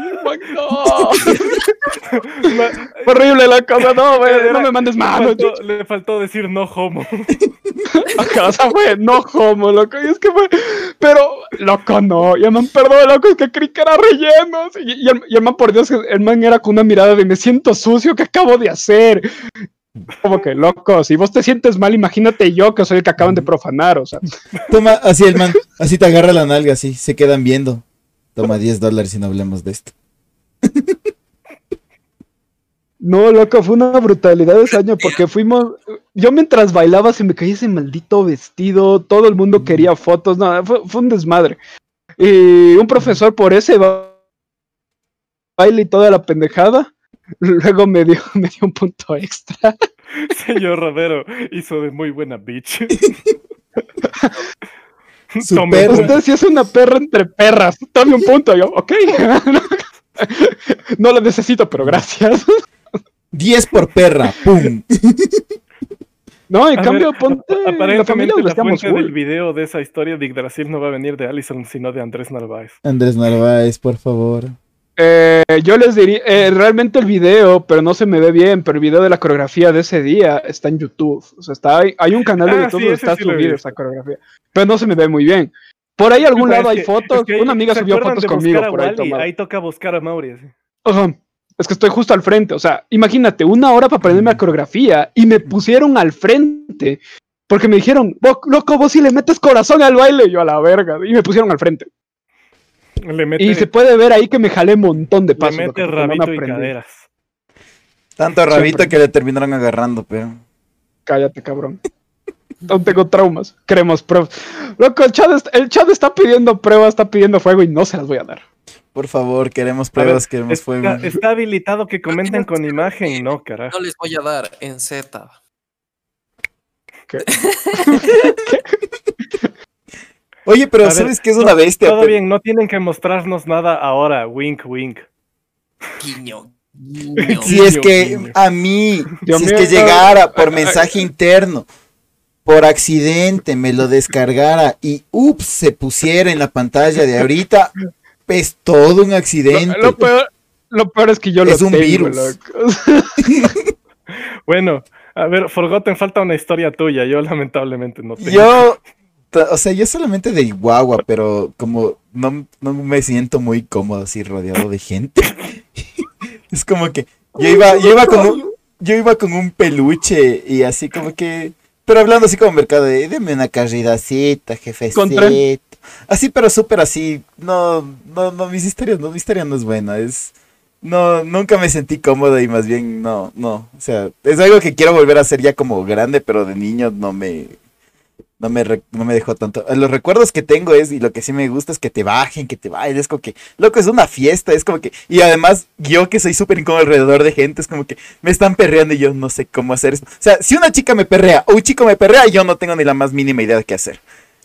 No. Horrible la cosa, no, güey, Era- no me mandes le mano. Le faltó decir no homo. O sea, fue no homo, loco. Y es que fue. Pero, loco, no. Y el man, perdón, loco, es que creí que era relleno. Y, y el, y el man, por Dios, el man era con una mirada de me siento sucio, ¿qué acabo de hacer? Como que, loco, si vos te sientes mal, imagínate yo que soy el que acaban de profanar, o sea. Toma, así el man, así te agarra la nalga, así, se quedan viendo. Toma 10 dólares y no hablemos de esto. No, loco, fue una brutalidad ese año porque fuimos. Yo mientras bailaba se me caía ese maldito vestido, todo el mundo quería fotos, no, fue, fue un desmadre. Y un profesor por ese ba- baile y toda la pendejada, luego me dio, me dio un punto extra. Señor Romero hizo de muy buena bitch. Su perro. Usted sí es una perra entre perras, dame un punto. Yo, ok. No lo necesito, pero gracias. 10 por perra, pum. No, en A cambio, ver, ponte. La Aparentemente familia la la estamos fuente del video de esa historia de Yggdrasil no va a venir de Allison, sino de Andrés Narváez. Andrés Narváez, por favor. Eh, yo les diría, eh, realmente el video, pero no se me ve bien, pero el video de la coreografía de ese día está en YouTube. O sea, está, hay, hay un canal de Ah, YouTube sí, donde está sí esa coreografía, pero no se me ve muy bien. Por ahí algún lado hay que- fotos, es que ahí- una amiga ¿se subió fotos conmigo por ahí. Ahí toca buscar a Mauri. así. Es que estoy justo al frente, o sea, imagínate, una hora para aprenderme la coreografía y me pusieron al frente porque me dijeron, "Vos, loco, vos si le metes corazón al baile, yo a la verga, y me pusieron al frente. Le mete, Y se puede ver ahí que me jalé un montón de le pasos. mete loco, porque no me rabito y caderas. Tanto rabito Siempre. que le terminaron agarrando, pero. Cállate, cabrón. No tengo traumas. Queremos pruebas. Loco, el chat, est- el chat está pidiendo pruebas, está pidiendo fuego y no se las voy a dar. Por favor, queremos ver, pruebas, queremos está, fuego. está habilitado que comenten con imagen, no, carajo. No les voy a dar en Z. Oye, pero A ¿sabes qué es una bestia? Todo Pero- bien, no tienen que mostrarnos nada ahora. Wink, wink. Guiño. Guiño. Si es que a mí, Dios si es que llegara por mensaje interno, por accidente me lo descargara y ups, se pusiera en la pantalla de ahorita, es todo un accidente. Lo, lo peor, lo peor es que yo Es lo un tengo, virus. Bueno, a ver, Forgotten, falta una historia tuya. Yo lamentablemente no tengo. Yo, o sea, yo solamente de guagua, pero como no, no me siento muy cómodo así rodeado de gente. es como que yo iba, yo iba con un, yo iba con un peluche y así como que, pero hablando así como mercado de, deme una carridacita, jefecito. Así, pero súper así. No, no, no, mis historias, no, mi historia no es buena, es... No, nunca me sentí cómodo y más bien no, no. O sea, es algo que quiero volver a hacer ya como grande, pero de niño no me, no me, re- no me dejó tanto. Los recuerdos que tengo es, y lo que sí me gusta es que te bajen, que te bailen, es como que, loco, es una fiesta, es como que, y además yo que soy súper incómodo alrededor de gente, es como que me están perreando y yo no sé cómo hacer esto. O sea, si una chica me perrea o un chico me perrea, yo no tengo ni la más mínima idea de qué hacer.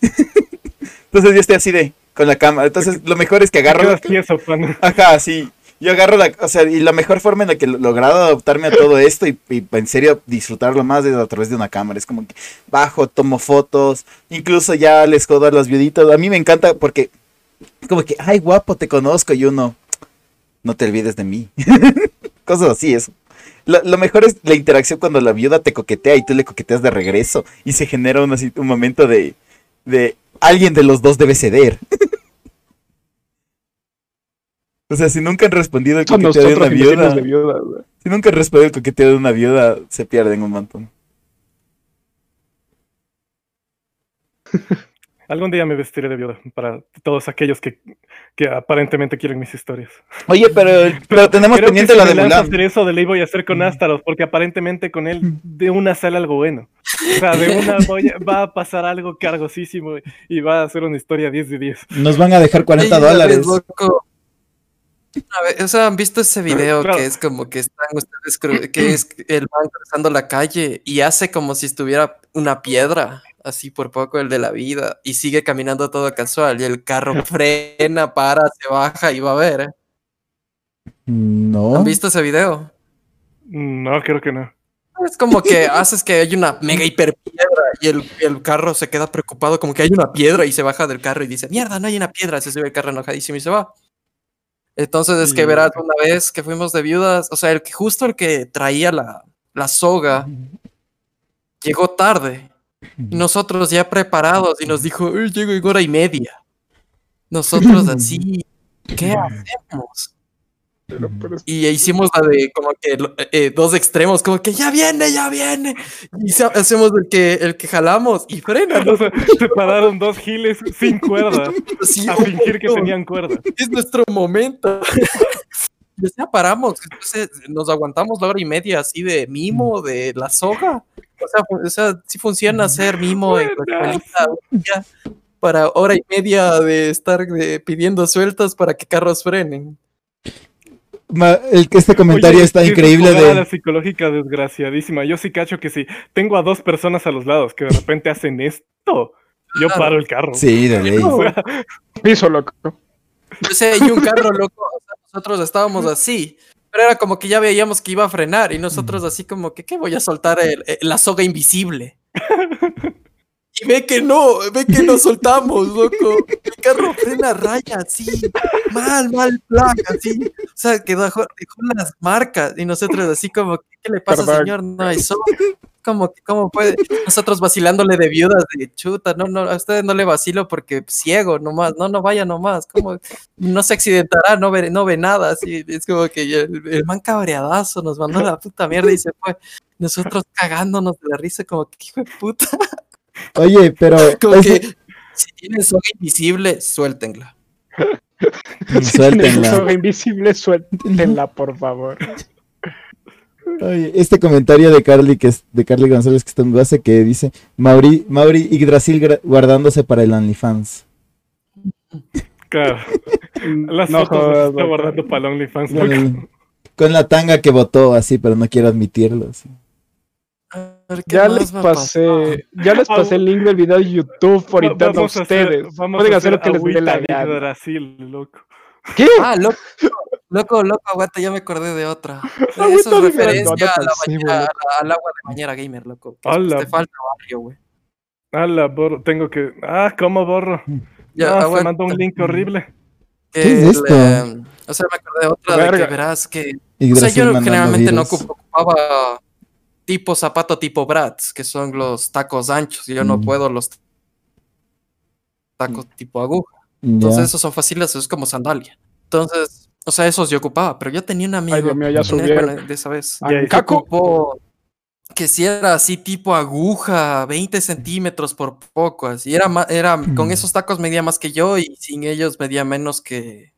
Entonces yo estoy así de, con la cámara. Entonces lo mejor es que agarro quedas tieso. Ajá, sí. Yo agarro la, o sea, y la mejor forma en la que he logrado adaptarme a todo esto y, y en serio disfrutarlo más es a través de una cámara. Es como que bajo, tomo fotos, incluso ya les jodo a los viuditos. A mí me encanta porque como que, ay, guapo, te conozco y uno, no te olvides de mí. Cosas así, eso. Lo, lo mejor es la interacción cuando la viuda te coquetea y tú le coqueteas de regreso y se genera un, así- un momento de, de alguien de los dos debe ceder. O sea, si nunca han respondido el coqueteo de una viuda, de viuda, güey. si nunca han respondido el coqueteo de una viuda, se pierden un montón. Algún día me vestiré de viuda para todos aquellos que, que aparentemente quieren mis historias. Oye, pero, pero tenemos pendiente la si de Mulan. hacer eso de ley voy a hacer con Astaroth, porque aparentemente con él de una sale algo bueno. O sea, de una voy a- va a pasar algo cargosísimo y va a ser una historia 10 de 10. Nos van a dejar 40 Ey, una vez, dólares. loco. O sea, ¿han visto ese video Claro. que es como que están ustedes, que es el man cruzando la calle y hace como si estuviera una piedra, así por poco el de la vida, y sigue caminando todo casual, y el carro frena, para, se baja y va a ver. ¿eh? No. ¿Han visto ese video? No, creo que no. Es como que haces que hay una mega hiper piedra y el, el carro se queda preocupado como que hay una piedra y se baja del carro y dice, mierda, no hay una piedra, se sube el carro enojadísimo y se va. Entonces es que verás, una vez que fuimos de viudas, o sea, el que justo el que traía la, la soga llegó tarde. Y nosotros ya preparados y nos dijo, "Uy, llego en hora y media. Nosotros así, ¿qué hacemos? Y hicimos la de como que eh, dos extremos, como que ya viene, ya viene. Y hacemos el que, el que jalamos y frena. Entonces, se pararon dos giles sin cuerda a fingir que tenían cuerda. Es nuestro momento. Y ya paramos, entonces nos aguantamos la hora y media así de mimo de la soga. O sea, o sea sí funciona hacer mimo en para hora y media de estar pidiendo sueltas para que carros frenen este comentario está increíble de la psicológica desgraciadísima. Yo sí cacho que si tengo a dos personas a los lados que de repente hacen esto, yo paro el carro. Sí, de ley. Piso loco. Yo sé, y un carro loco, nosotros estábamos así, pero era como que ya veíamos que iba a frenar y nosotros así como que, ¿qué voy a soltar la soga invisible? Y ve que no, ve que nos soltamos, loco. El carro frena raya, así. Mal, mal plan, así. O sea, que dejó, las marcas. Y nosotros así como, ¿qué le pasa, señor? No hay sol. Como, ¿Cómo puede? Nosotros vacilándole de viudas de chuta, no, no, a ustedes no le vacilo porque ciego nomás, no, no vaya nomás, como no se accidentará, no ve, no ve nada, así, es como que el, el man cabreadazo nos mandó la puta mierda y se fue, nosotros cagándonos de la risa como que hijo de puta. Oye, pero. si tienes soga invisible, suéltenla. suéltenla. Si soga invisible, suéltenla, por favor. Oye, este comentario de Carly, que es de Carly González, que está en base, que dice Mauri, Mauri Yggdrasil guardándose para el OnlyFans. Claro. Las no, fotos está guardando para el OnlyFans. Con, la tanga que votó así, pero no quiero admitirlo. Así ya les pasé, ya les pasé el link del video de YouTube por interno a ustedes. Pueden hacer, lo que les dé la gana. Brasil, loco. ¿Qué? Ah, loco, loco, loco, aguanta, ya me acordé de otra. Eso es referencia a la bañera, al agua de bañera gamer, loco. Te falta barrio, güey. Ala, borro, tengo que. Ah, ¿cómo borro? Ya, ah, se mandó un link horrible. ¿Qué es esto? o sea, me acordé de otra de que verás que. O sea, yo generalmente no ocupaba tipo zapato tipo Bratz, que son los tacos anchos. Yo no mm. puedo los tacos tipo aguja. Entonces esos son fáciles, es como sandalia. Entonces, o sea, esos yo ocupaba, pero yo tenía un amigo de esa vez. que si era así tipo aguja, 20 centímetros por poco, así era, era con mm. esos tacos medía más que yo y sin ellos medía menos que...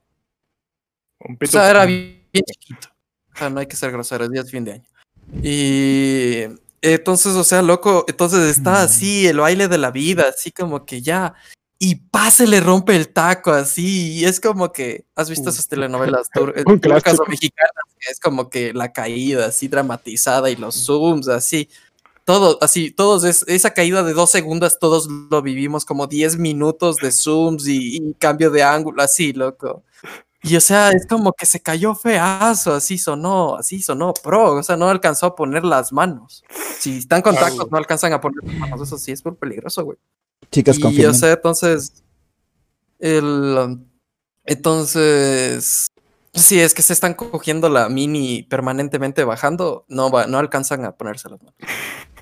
O sea, era bien, chiquito. O sea, no hay que ser grosero, es día de fin de año. Y entonces, o sea, loco, entonces está así, el baile de la vida, así como que ya. Y pase le rompe el taco así, y es como que, ¿has visto esas telenovelas turcas o mexicanas? Es como que la caída así dramatizada y los zooms así, todo, así, todos, esa caída de dos segundos, todos lo vivimos como 10 minutos de zooms y, y cambio de ángulo, así, loco. Y o sea, es como que se cayó feazo, así sonó, así sonó pro, o sea, no alcanzó a poner las manos. Si están con tacos, no alcanzan a poner las manos, eso sí es muy peligroso, güey. Chicas, Y o sea, entonces, el, entonces, si es que se están cogiendo la mini permanentemente bajando, no, va, no alcanzan a ponerse las manos.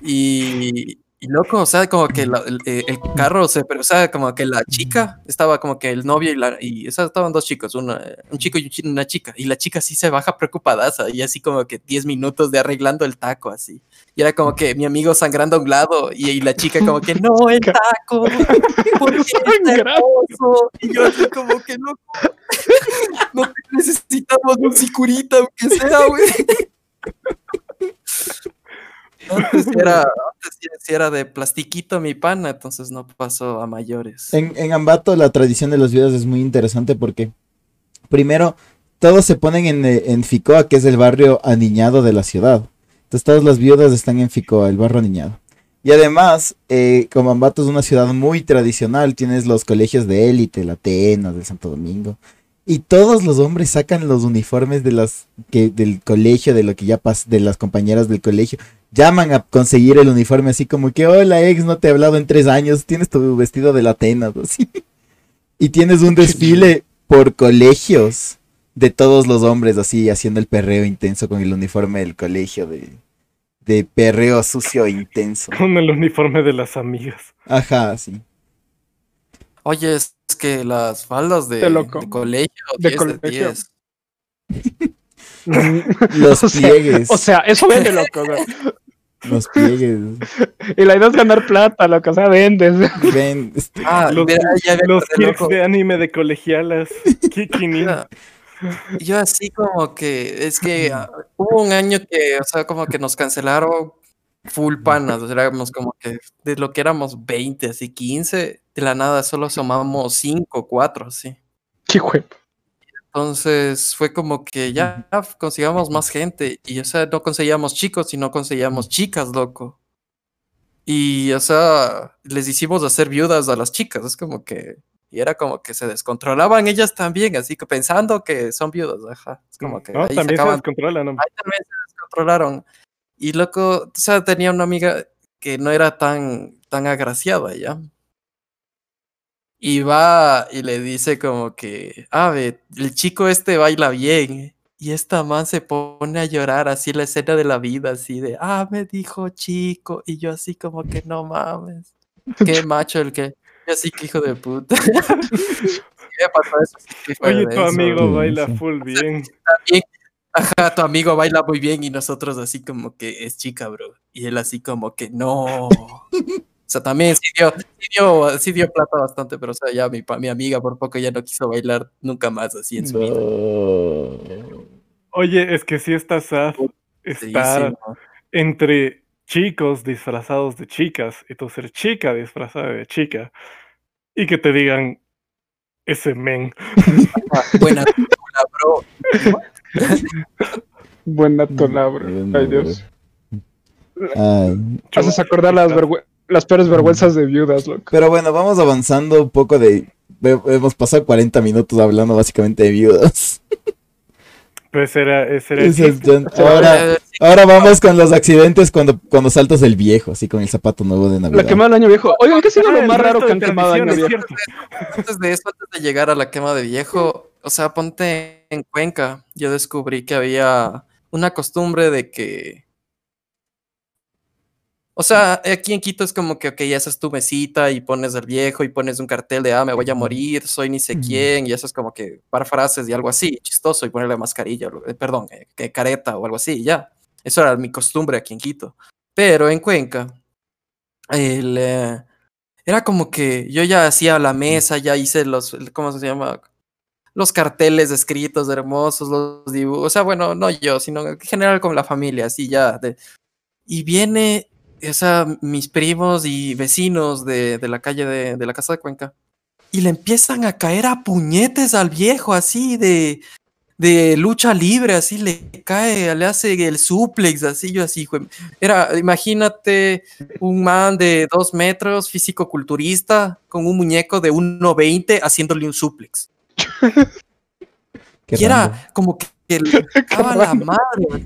Y, y loco, o sea, como que eh, el, carro se, pero, o sea, como que la chica estaba como que el novio y la, y o sea, estaban dos chicos, un chico y una chica, y la chica sí se baja preocupada, y así como que 10 minutos de arreglando el taco, así. Y era como que mi amigo sangrando a un lado, y, la chica como que, no, el taco, ¿por qué Y yo así como que, no, no necesitamos un sicurita, aunque sea, güey. Antes era, era de plastiquito mi pana, entonces no pasó a mayores. En, Ambato la tradición de los videos es muy interesante porque primero todos se ponen en, en Ficoa, que es el barrio aniñado de la ciudad. Entonces todas las viudas están en Ficoa, el barrio aniñado. Y además, eh, como Ambato es una ciudad muy tradicional, tienes los colegios de élite, la Atenas, del Santo Domingo. Y todos los hombres sacan los uniformes de las que del colegio, de lo que ya pas, de las compañeras del colegio llaman a conseguir el uniforme así como que, hola ex, no te he hablado en tres años, tienes tu vestido de la Atenas, así. Y tienes un desfile por colegios de todos los hombres así haciendo el perreo intenso con el uniforme del colegio de, de perreo sucio e intenso. Con el uniforme de las amigas. Ajá, sí. Oye, es que las faldas de, de, colegio, de colegio. Los pliegues. O sea, eso vende, loco. Los pliegues. Y la idea es ganar plata, loco. O sea, vendes. Ven, Ah, Los, mira, ya los loco. de anime de colegialas. Kikini. Yo- Yo así como que, es que ah, hubo un año que, o sea, como que nos cancelaron full panas, o sea, éramos como que de lo que éramos 20, así 15, de la nada solo sumamos 5, 4, así. Qué güey. Entonces fue como que ya consigamos más gente y, o sea, no conseguíamos chicos, sino conseguíamos chicas, loco. Y, o sea, les hicimos hacer viudas a las chicas, es como que, y era como que se descontrolaban ellas también, así que pensando que son viudas, ajá. Es como que No, ahí se también se acaban descontrola, ¿no? ahí también se descontrolaron. Y loco, o sea, tenía una amiga que no era tan, tan agraciada, ¿ya? Y va y le dice como que, a ver, el chico este baila bien. Y esta man se pone a llorar así la escena de la vida, así de, ah, me dijo chico. Y yo así como que no mames. Qué macho el que. Yo así que hijo de puta. ¿Qué pasó Oye, tu amigo Sí, baila sí. full bien. También, ajá, tu amigo baila muy bien y nosotros así como que es chica, bro. Y él así como que no. O sea, también sí dio, sí dio, sí dio plata bastante, pero o sea, ya mi, amiga por poco ya no quiso bailar nunca más así en su vida. Oye, es que sí está sad estar entre chicos disfrazados de chicas y tú ser chica disfrazada de chica y que te digan ese men. Buena película, bro. Buena tola, bro. Ay, Dios. Ay. Haces acordar las, vergüe- las peores vergüenzas de viudas, loco. Pero bueno, vamos avanzando un poco de... Hemos pasado 40 minutos hablando básicamente de viudas. Pues era, ese era Ese Ahora, ahora vamos con los accidentes cuando, cuando saltas el viejo, así con el zapato nuevo de La Navidad. quemada del año viejo. Oigan, ¿qué ha sido Ah, lo más raro que han quemado año viejo? antes de eso, antes de llegar a la quema de viejo, o sea, ponte en Cuenca, yo descubrí que había una costumbre de que, o sea, aquí en Quito es como que, ok, haces tu mesita y pones al viejo y pones un cartel de, ah, me voy a morir, soy ni sé quién, y eso es como que par frases y algo así, chistoso, y ponerle mascarilla, eh, perdón, eh, careta o algo así, ya. Eso era mi costumbre aquí en Quito. Pero en Cuenca, el, eh, era como que yo ya hacía la mesa, ya hice los, ¿cómo se llama? Los carteles escritos hermosos, los dibujos, o sea, bueno, no yo, sino en general con la familia, así ya. de- y viene, sea, mis primos y vecinos de, de la calle de, de la casa de Cuenca, y le empiezan a caer a puñetes al viejo, así de, de lucha libre, así le cae, le hace el suplex, así yo así, era, imagínate un man de dos metros, físico-culturista, con un muñeco de 1,20 haciéndole un suplex. Qué y era como que, le cagaba la madre.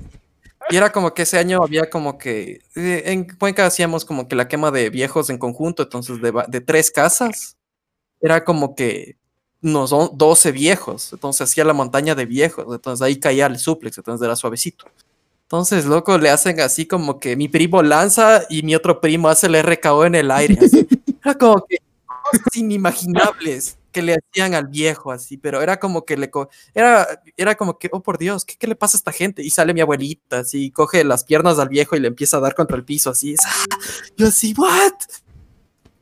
Y era como que ese año había como que, eh, en Cuenca hacíamos como que la quema de viejos en conjunto, entonces de, tres casas, era como que unos o- 12 viejos, entonces hacía la montaña de viejos, entonces ahí caía el suplex, entonces era suavecito. Entonces, loco, le hacen así como que mi primo lanza y mi otro primo hace el RKO en el aire. así. Era como que inimaginables que le hacían al viejo así, pero era como que le co- era, era como que, oh por Dios, ¿qué, qué le pasa a esta gente? Y sale mi abuelita así, coge las piernas al viejo y le empieza a dar contra el piso así. es, "Ah". Yo así, ¿what?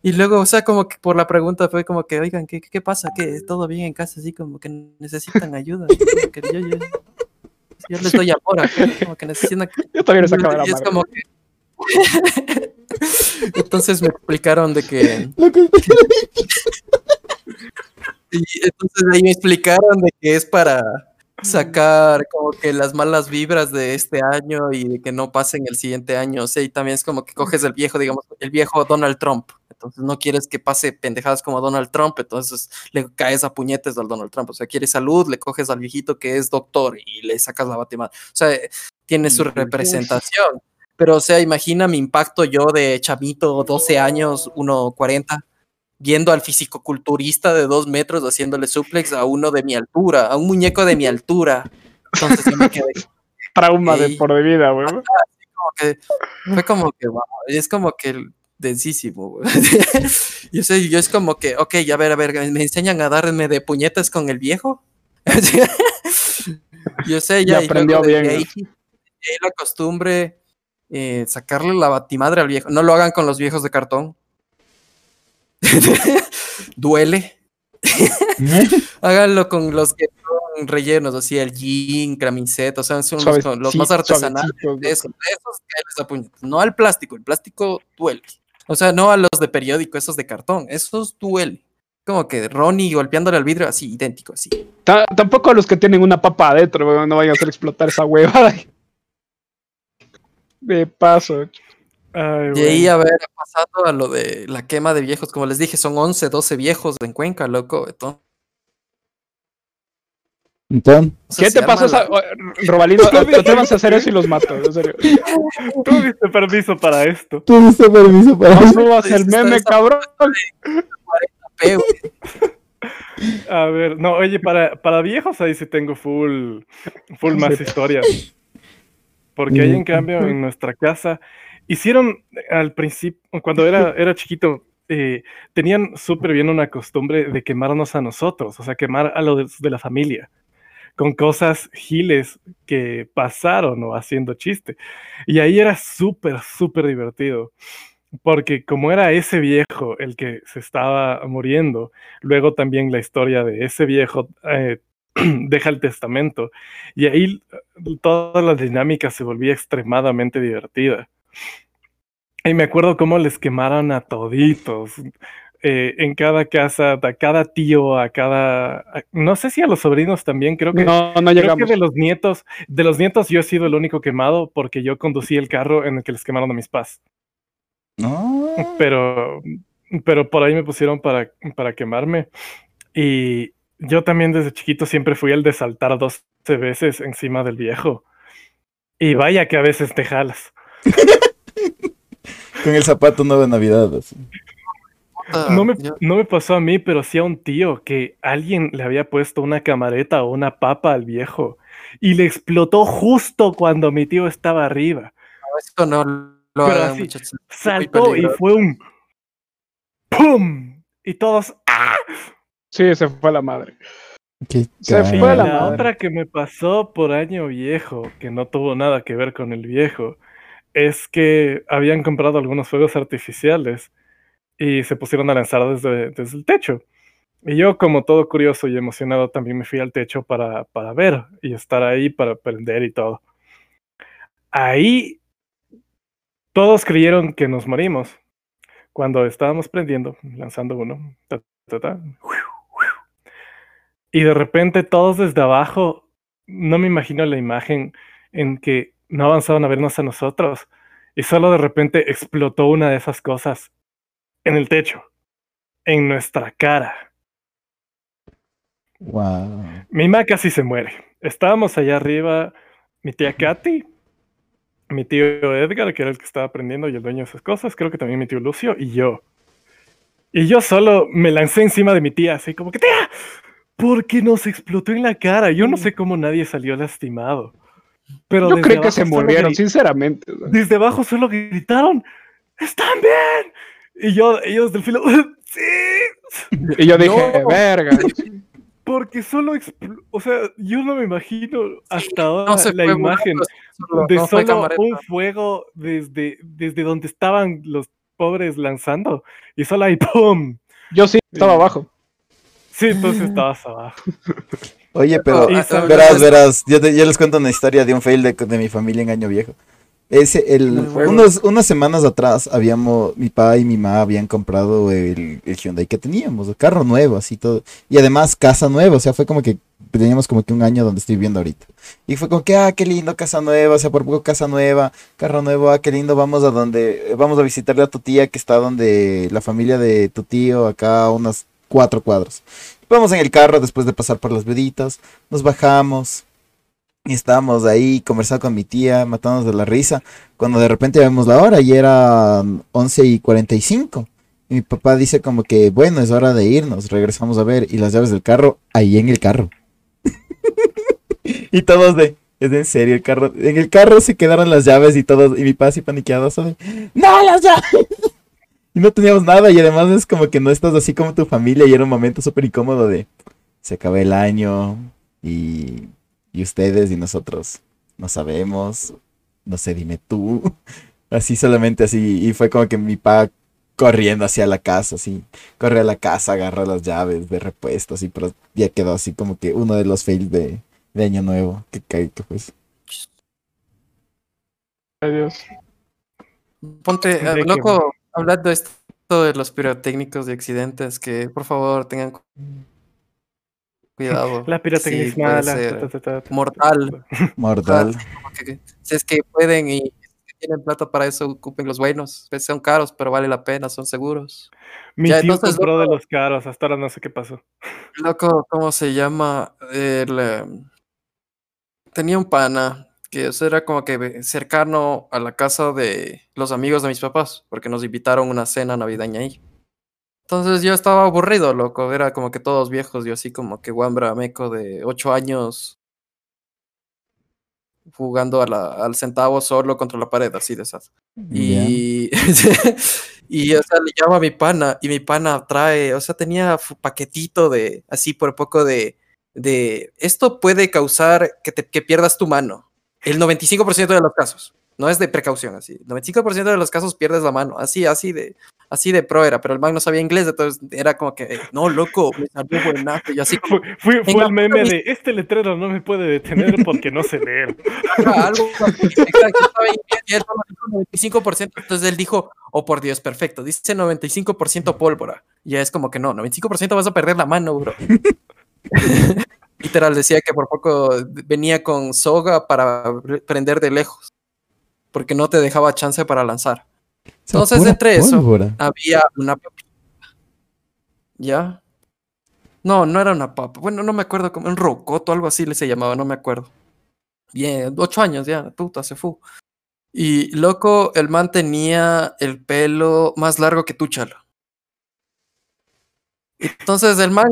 Y luego, o sea, como que por la pregunta fue como que, oigan, ¿qué, qué, pasa? ¿Qué? ¿Todo bien en casa? Así como que necesitan ayuda. Como que yo, yo, yo les doy amor, como que necesitan Yo también le sacaba la madre. como que... Entonces me explicaron de que... Y entonces ahí me explicaron de que es para sacar como que las malas vibras de este año y de que no pasen el siguiente año. O sea, y también es como que coges el viejo, digamos, el viejo Donald Trump. Entonces no quieres que pase pendejadas como Donald Trump, entonces le caes a puñetes al Donald Trump. O sea, quieres salud, le coges al viejito que es doctor y le sacas la batimada. O sea, tiene su representación. Pero, o sea, imagina mi impacto yo de chamito, 12 años, 1.40 viendo al fisicoculturista de dos metros haciéndole suplex a uno de mi altura, a un muñeco de mi altura. Entonces yo me quedé Trauma de por de vida, güey. fue como que, wow, es como que densísimo, yo sé, yo es como que, ok, a ver, a ver, me enseñan a darme de puñetas con el viejo. Yo sé, ya, aprendió bien. ahí, la costumbre eh, sacarle la batimadre al viejo. No lo hagan con los viejos de cartón. Duele. Háganlo con los que son rellenos, así el jean, camiseta, o sea, son los, más artesanales. esos, no al plástico, el plástico duele. O sea, no a los de periódico, esos de cartón, esos duele. Como que Ronnie golpeándole al vidrio, así, idéntico, así. tampoco a los que tienen una papa adentro, no vayan a hacer explotar esa huevada. De paso. y ahí, a ver, pasado a lo de la quema de viejos, como les dije, son 11, 12 viejos en Cuenca, loco. Entonces. ¿Qué te pasó, la... Robalino? Atrévanse a hacer eso y los mato, en serio. Tú diste permiso para esto. Tú diste permiso para esto. No subas el meme, cabrón. A ver, no, oye, para, para viejos ahí sí tengo full, full más historias. Porque ahí, en cambio, en nuestra casa, hicieron al principio, cuando era, era chiquito, eh, tenían súper bien una costumbre de quemarnos a nosotros, o sea, quemar a los de la familia, con cosas giles que pasaron o haciendo chiste. Y ahí era súper, súper divertido, porque como era ese viejo el que se estaba muriendo, luego también la historia de ese viejo eh, deja el testamento. Y ahí toda la dinámica se volvía extremadamente divertida. Y me acuerdo cómo les quemaron a toditos. Eh, en cada casa, a cada tío, a cada. no sé si a los sobrinos también, creo que. No, no llegamos. Creo que de los nietos, de los nietos yo he sido el único quemado porque yo conducí el carro en el que les quemaron a mis pás. No. Pero, pero por ahí me pusieron para, para quemarme. Y, yo también desde chiquito siempre fui el de saltar 12 veces encima del viejo. Y vaya que a veces te jalas. Con el zapato nuevo de Navidad. No me, no me, pasó a mí, pero sí a un tío que alguien le había puesto una camareta o una papa al viejo y le explotó justo cuando mi tío estaba arriba. No, esto no lo pero así, saltó y fue un ¡pum! Y todos ¡ah! Sí, se fue la madre. se fue la, la otra que me pasó por año viejo, que no tuvo nada que ver con el viejo, es que habían comprado algunos fuegos artificiales y se pusieron a lanzar desde, desde el techo. Y yo, como todo curioso y emocionado, también me fui al techo para, para ver y estar ahí para prender y todo. Ahí todos creyeron que nos morimos. Cuando estábamos prendiendo, lanzando uno, ta, ta, ta, y de repente todos desde abajo, no me imagino la imagen en que no avanzaban a vernos a nosotros y solo de repente explotó una de esas cosas en el techo, en nuestra cara. Wow. Mi mamá casi se muere. Estábamos allá arriba, mi tía Katy, mi tío Edgar, que era el que estaba aprendiendo y el dueño de esas cosas, creo que también mi tío Lucio y yo. Y yo solo me lancé encima de mi tía, así como que, tía, porque nos explotó en la cara. Yo no sé cómo nadie salió lastimado. Pero Yo creo que se murieron, sinceramente. Desde abajo solo gritaron, ¡Están bien! Y yo, ellos del filo, ¡Sí! Y yo dije, verga. Porque solo, o sea, yo no me imagino hasta ahora la imagen de solo un fuego desde, desde donde estaban los pobres lanzando y solo ahí ¡pum! Yo sí, estaba abajo. Sí, entonces estabas abajo. Oye, pero verás, verás, yo, les cuento una historia de un fail de, mi familia en Año Viejo. Ese, el, unos, unas semanas atrás habíamos, mi papá y mi mamá habían comprado el, el Hyundai que teníamos, el carro nuevo, así todo. Y además casa nueva, o sea, fue como que teníamos como que un año donde estoy viviendo ahorita. Y fue como que, ah, qué lindo, casa nueva, o sea, por poco casa nueva, carro nuevo, ah, qué lindo, vamos a donde, vamos a visitarle a tu tía que está donde la familia de tu tío, acá unas cuatro cuadros. Vamos en el carro después de pasar por las veditas, nos bajamos y estábamos ahí conversando con mi tía, matándonos de la risa, cuando de repente vemos la hora y era 11 y 45. Y mi papá dice como que, bueno, es hora de irnos, regresamos a ver y las llaves del carro ahí en el carro. y todos de, es en serio el carro, en el carro se quedaron las llaves y todos, y mi papá así paniqueado, no las llaves y no teníamos nada y además es como que no estás así como tu familia y era un momento súper incómodo de se acaba el año y y ustedes y nosotros no sabemos, no sé, dime tú. Así solamente así, y fue como que mi pa corriendo hacia la casa, así, corre a la casa, agarra las llaves de repuesto, así, pero ya quedó así como que uno de los fails de, de Año Nuevo, que cae, que pues. Adiós. Ponte, que- loco, hablando de esto de los pirotécnicos de accidentes, que por favor tengan cu- cuidado. La pirotecnia Sí, mala. ta, ta, ta, mortal. Mortal. si es que pueden y tienen plata para eso, ocupen los buenos. Pues son caros, pero vale la pena, son seguros. Mi Ya, tío entonces, compró de los caros, hasta ahora no sé qué pasó. Loco, ¿cómo se llama? El, em, tenía un pana que o sea, era como que cercano a la casa de los amigos de mis papás, porque nos invitaron a una cena navideña ahí. Entonces yo estaba aburrido, loco. Era como que todos viejos, yo así como que Wambra Meco de 8 años jugando a la- al centavo solo contra la pared, así de esas. Y, y o sea, le llamo a mi pana y mi pana trae, o sea, tenía paquetito de, así por poco de, de, esto puede causar que, te, que pierdas tu mano. El 95% de los casos, no es de precaución, así. El 95% de los casos pierdes la mano, así, así de, así de pro era, pero el man no sabía inglés, entonces era como que, no, loco, me salió buenazo, y así como Fue, fue, fue Venga, el meme mis- de este letrero no me puede detener porque no sé leer. Algo así, exacto, estaba ahí, y él solo dijo 95%, entonces él dijo, oh por Dios, perfecto, dice 95% pólvora, y ya es como que no, 95% vas a perder la mano, bro. Literal decía que por poco venía con soga para prender de lejos, porque no te dejaba chance para lanzar. Entonces, entre eso-. Había una papita. ¿Ya? No, no era una papa. Bueno, no me acuerdo, como un rocoto, algo así le se llamaba, no me acuerdo. Bien, ocho años ya, puta, se fue. Y loco, el man tenía el pelo más largo que tú, chalo. Entonces el man,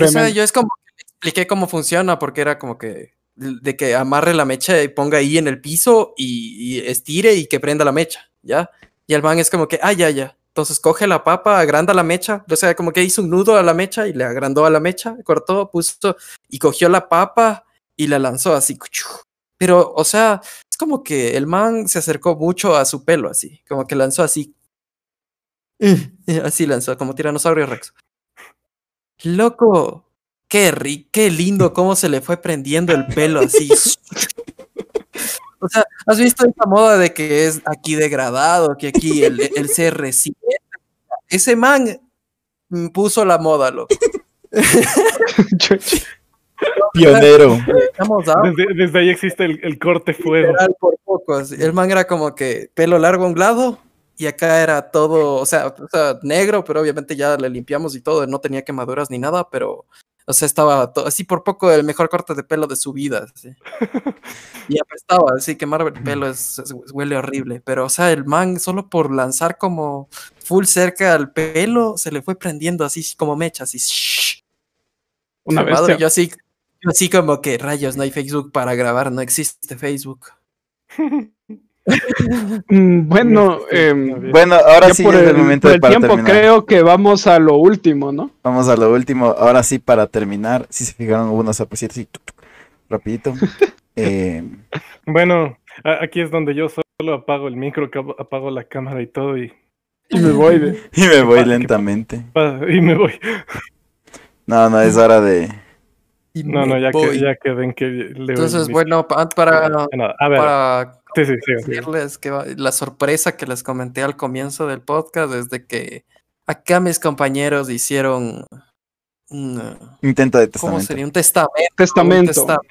o sea, yo es como expliqué cómo funciona, porque era como que de que amarre la mecha y ponga ahí en el piso y, estire y que prenda la mecha, ¿ya? Y el man es como que, ah, ya, ya. Entonces coge la papa, agranda la mecha, o sea, como que hizo un nudo a la mecha y le agrandó a la mecha, cortó, puso y cogió la papa y la lanzó así. Pero, o sea, es como que el man se acercó mucho a su pelo, así, como que lanzó así. Así lanzó, como tiranosaurio Rex. Loco, qué ri qué lindo cómo se le fue prendiendo el pelo así. O sea, ¿has visto esta moda de que es aquí degradado, que aquí el, el CR7? Ese man puso la moda, loco. Pionero. Desde, desde ahí existe el, el corte fuego. por poco. El man era como que pelo largo a un lado y acá era todo, o sea, o sea, negro, pero obviamente ya le limpiamos y todo, no tenía quemaduras ni nada, pero, o sea, estaba así por poco el mejor corte de pelo de su vida. Y apestaba, así quemar el pelo es, es- huele horrible, pero, o sea, el man solo por lanzar como full cerca al pelo, se le fue prendiendo así como mecha, así. shhh. Una bestia. yo así, yo así como que rayos, no hay Facebook para grabar, no existe Facebook. Mm, Bueno, em, Bueno, ahora sí por es el, el, momento por el para tiempo terminar. creo que vamos a lo último, ¿no? Vamos a lo último. Ahora sí, para terminar. Si se fijaron, hubo así, tuc, tuc, rapidito. Eh, Bueno, aquí es donde yo solo apago el micro, apago la cámara y todo y, Y me voy de... y me voy qué lentamente. y me voy. No, no, es hora de... Y No, no, ya, voy. que, ya queden que leo Entonces, bueno, pa- para, micro. Nada, a ver, para sí, sí, sí, sí. decirles que la sorpresa que les comenté al comienzo del podcast es de que acá mis compañeros hicieron un, Intento de ¿cómo testamento. sería? Un testamento. un Testamento. testamento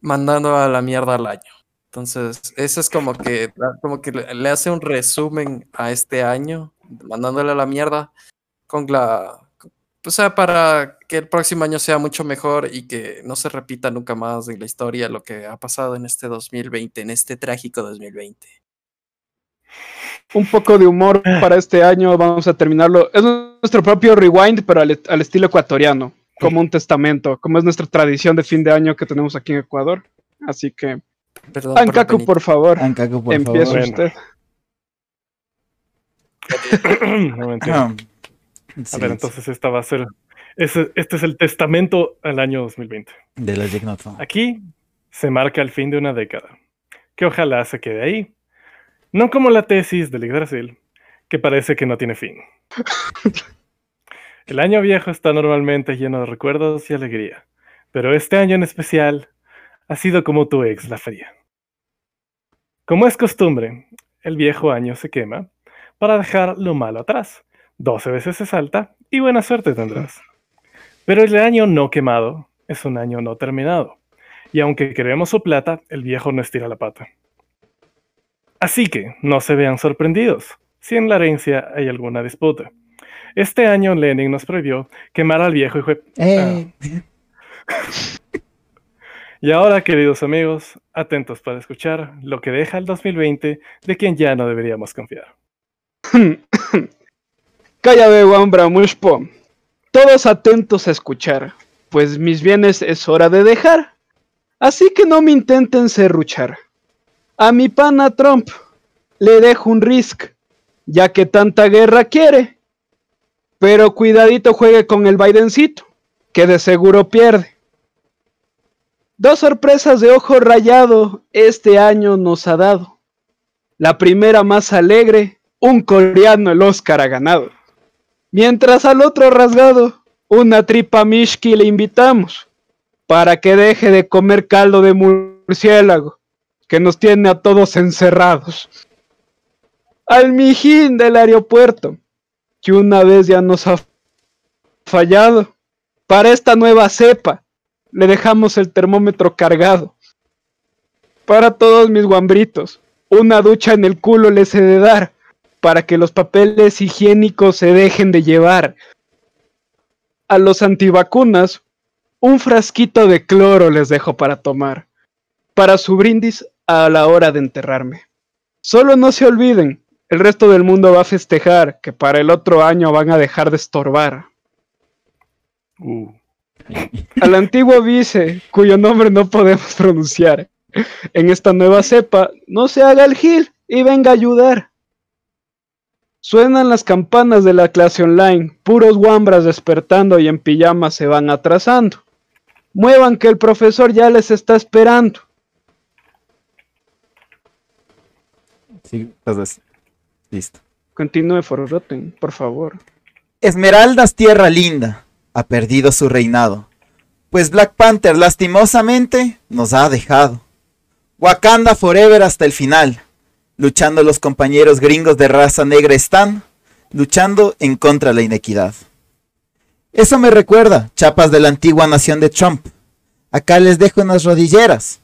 mandando a la mierda al año. Entonces, eso es como que, como que le, le hace un resumen a este año, mandándole a la mierda con la. O sea, para que el próximo año sea mucho mejor y que no se repita nunca más en la historia lo que ha pasado en este 2020, en este trágico 2020. Un poco de humor para este año, vamos a terminarlo. Es nuestro propio rewind, pero al, al estilo ecuatoriano, como un testamento, como es nuestra tradición de fin de año que tenemos aquí en Ecuador. Así que, Perdón por Ancaco, favor, Ancaco, por empieza favor. Bueno. usted. No, A ver, entonces esta va a ser Este, este es el testamento al año 2020. De la Aquí se marca el fin de una década, que ojalá se quede ahí. No como la tesis de Yggdrasil, que parece que no tiene fin. El año viejo está normalmente lleno de recuerdos y alegría, pero este año en especial ha sido como tu ex la fría. Como es costumbre, el viejo año se quema para dejar lo malo atrás. Doce veces se salta y buena suerte tendrás. Pero el año no quemado es un año no terminado. Y aunque queremos su plata, el viejo no estira la pata. Así que no se vean sorprendidos si en la herencia hay alguna disputa. Este año Lenin nos prohibió quemar al viejo hijo eh. ah. y ahora, queridos amigos, atentos para escuchar lo que deja el 2020 de quien ya no deberíamos confiar. Cállate, Wambra Mushpo. Todos atentos a escuchar, pues mis bienes es hora de dejar. Así que no me intenten serruchar. A mi pana Trump le dejo un risk, ya que tanta guerra quiere pero cuidadito juegue con el Bidencito, que de seguro pierde. Dos sorpresas de ojo rayado este año nos ha dado. La primera más alegre, un coreano el Oscar ha ganado. Mientras al otro rasgado, una tripa Mishki le invitamos, para que deje de comer caldo de murciélago, que nos tiene a todos encerrados. Al mijín del aeropuerto, que una vez ya nos ha fallado. Para esta nueva cepa, le dejamos el termómetro cargado. Para todos mis guambritos, una ducha en el culo les he de dar, para que los papeles higiénicos se dejen de llevar. A los antivacunas, un frasquito de cloro les dejo para tomar, para su brindis a la hora de enterrarme. Solo no se olviden, el resto del mundo va a festejar que para el otro año van a dejar de estorbar. Uh. Al antiguo vice, cuyo nombre no podemos pronunciar, en esta nueva cepa, no se haga el gil y venga a ayudar. Suenan las campanas de la clase online, puros guambras despertando y en pijama se van atrasando. Muevan que el profesor ya les está esperando. Sí, pues Listo. Continúe, Forroten, por favor. Esmeraldas Tierra Linda ha perdido su reinado, pues Black Panther lastimosamente nos ha dejado. Wakanda Forever hasta el final, luchando los compañeros gringos de raza negra están, luchando en contra de la inequidad. Eso me recuerda, chapas de la antigua nación de Trump. Acá les dejo unas rodilleras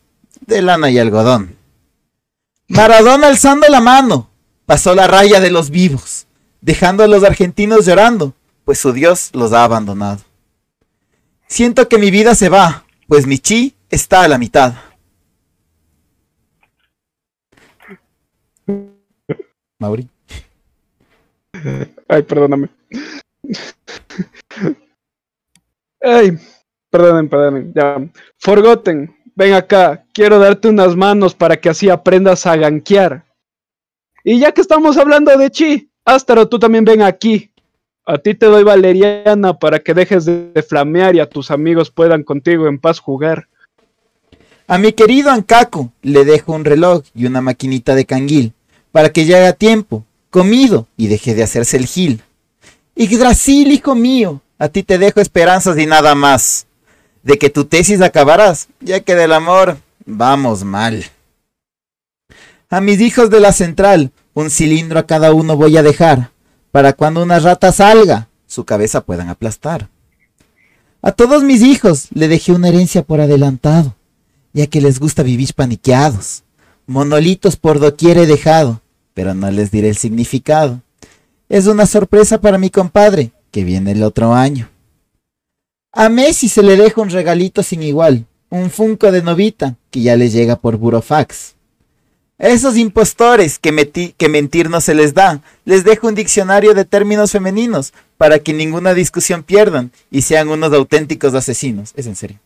de lana y algodón. Maradona alzando la mano, pasó la raya de los vivos, dejando a los argentinos llorando, pues su Dios los ha abandonado. Siento que mi vida se va, pues mi chi está a la mitad. Mauri. Ay, perdóname. Ay, perdonen, perdonen. Ya. Forgotten, ven acá. Quiero darte unas manos para que así aprendas a ganquear. Y ya que estamos hablando de chi, Astaro, tú también ven aquí. A ti te doy valeriana para que dejes de flamear y a tus amigos puedan contigo en paz jugar. A mi querido Ancaco le dejo un reloj y una maquinita de canguil para que llegue a tiempo, comido y deje de hacerse el gil. Yggdrasil, hijo mío, a ti te dejo esperanzas y nada más. De que tu tesis acabarás, ya que del amor vamos mal. A mis hijos de la central, un cilindro a cada uno voy a dejar, para cuando una rata salga, su cabeza puedan aplastar. A todos mis hijos le dejé una herencia por adelantado, ya que les gusta vivir paniqueados. Monolitos por doquier he dejado, pero no les diré el significado. Es una sorpresa para mi compadre, que viene el otro año. A Messi se le deja un regalito sin igual, un Funko de novita, que ya le llega por burofax. Esos impostores que, que mentir no se les da, les dejo un diccionario de términos femeninos para que ninguna discusión pierdan y sean unos auténticos asesinos. Es en serio.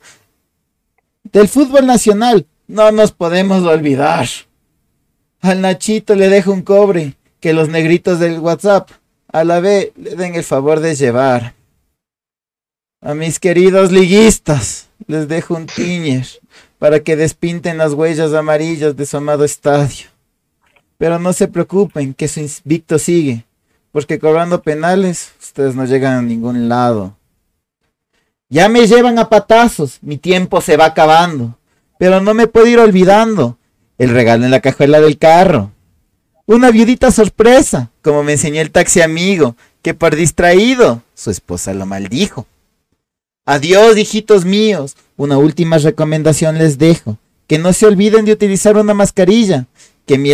Del fútbol nacional no nos podemos olvidar. Al Nachito le dejo un cobre que los negritos del WhatsApp a la B le den el favor de llevar. A mis queridos liguistas les dejo un tiñer para que despinten las huellas amarillas de su amado estadio. Pero no se preocupen que su invicto sigue, porque cobrando penales ustedes no llegan a ningún lado. Ya me llevan a patazos, mi tiempo se va acabando, pero no me puedo ir olvidando el regalo en la cajuela del carro. Una viudita sorpresa, como me enseñó el taxi amigo, que por distraído su esposa lo maldijo. Adiós, hijitos míos. Una última recomendación les dejo. Que no se olviden de utilizar una mascarilla, que mi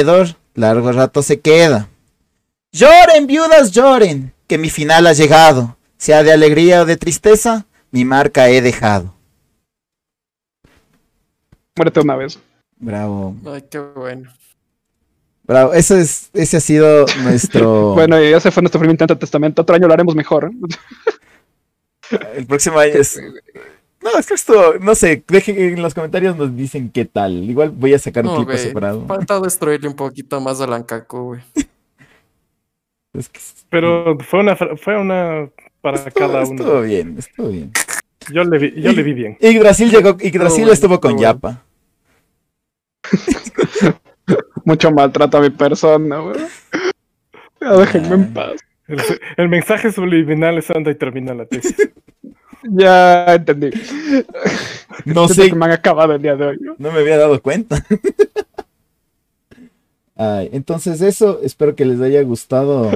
largo rato se queda. Lloren, viudas, lloren, que mi final ha llegado. Sea de alegría o de tristeza, mi marca he dejado. Muérete una vez. Bravo. Ay, qué bueno. Bravo, ese, es, ese ha sido nuestro. bueno, ya se fue nuestro primer intento de testamento. Otro año lo haremos mejor. El próximo año es. No, es que esto, no sé, dejen en los comentarios nos dicen qué tal. Igual voy a sacar un No, clip separado. Falta destruirle un poquito más al Ancaco, güey. Es que Pero fue una, fue una para estuvo, cada estuvo uno. bien, estuvo bien. Yo le vi, yo le vi bien. Y Brasil llegó, y Brasil bueno, estuvo con. Yapa. Mucho maltrato a mi persona, güey. Déjenme en paz. El, el mensaje subliminal es anda y termina la tesis. Ya entendí. No sé, que me han acabado el día de hoy. ¿no? no me había dado cuenta. Ay, entonces eso, espero que les haya gustado.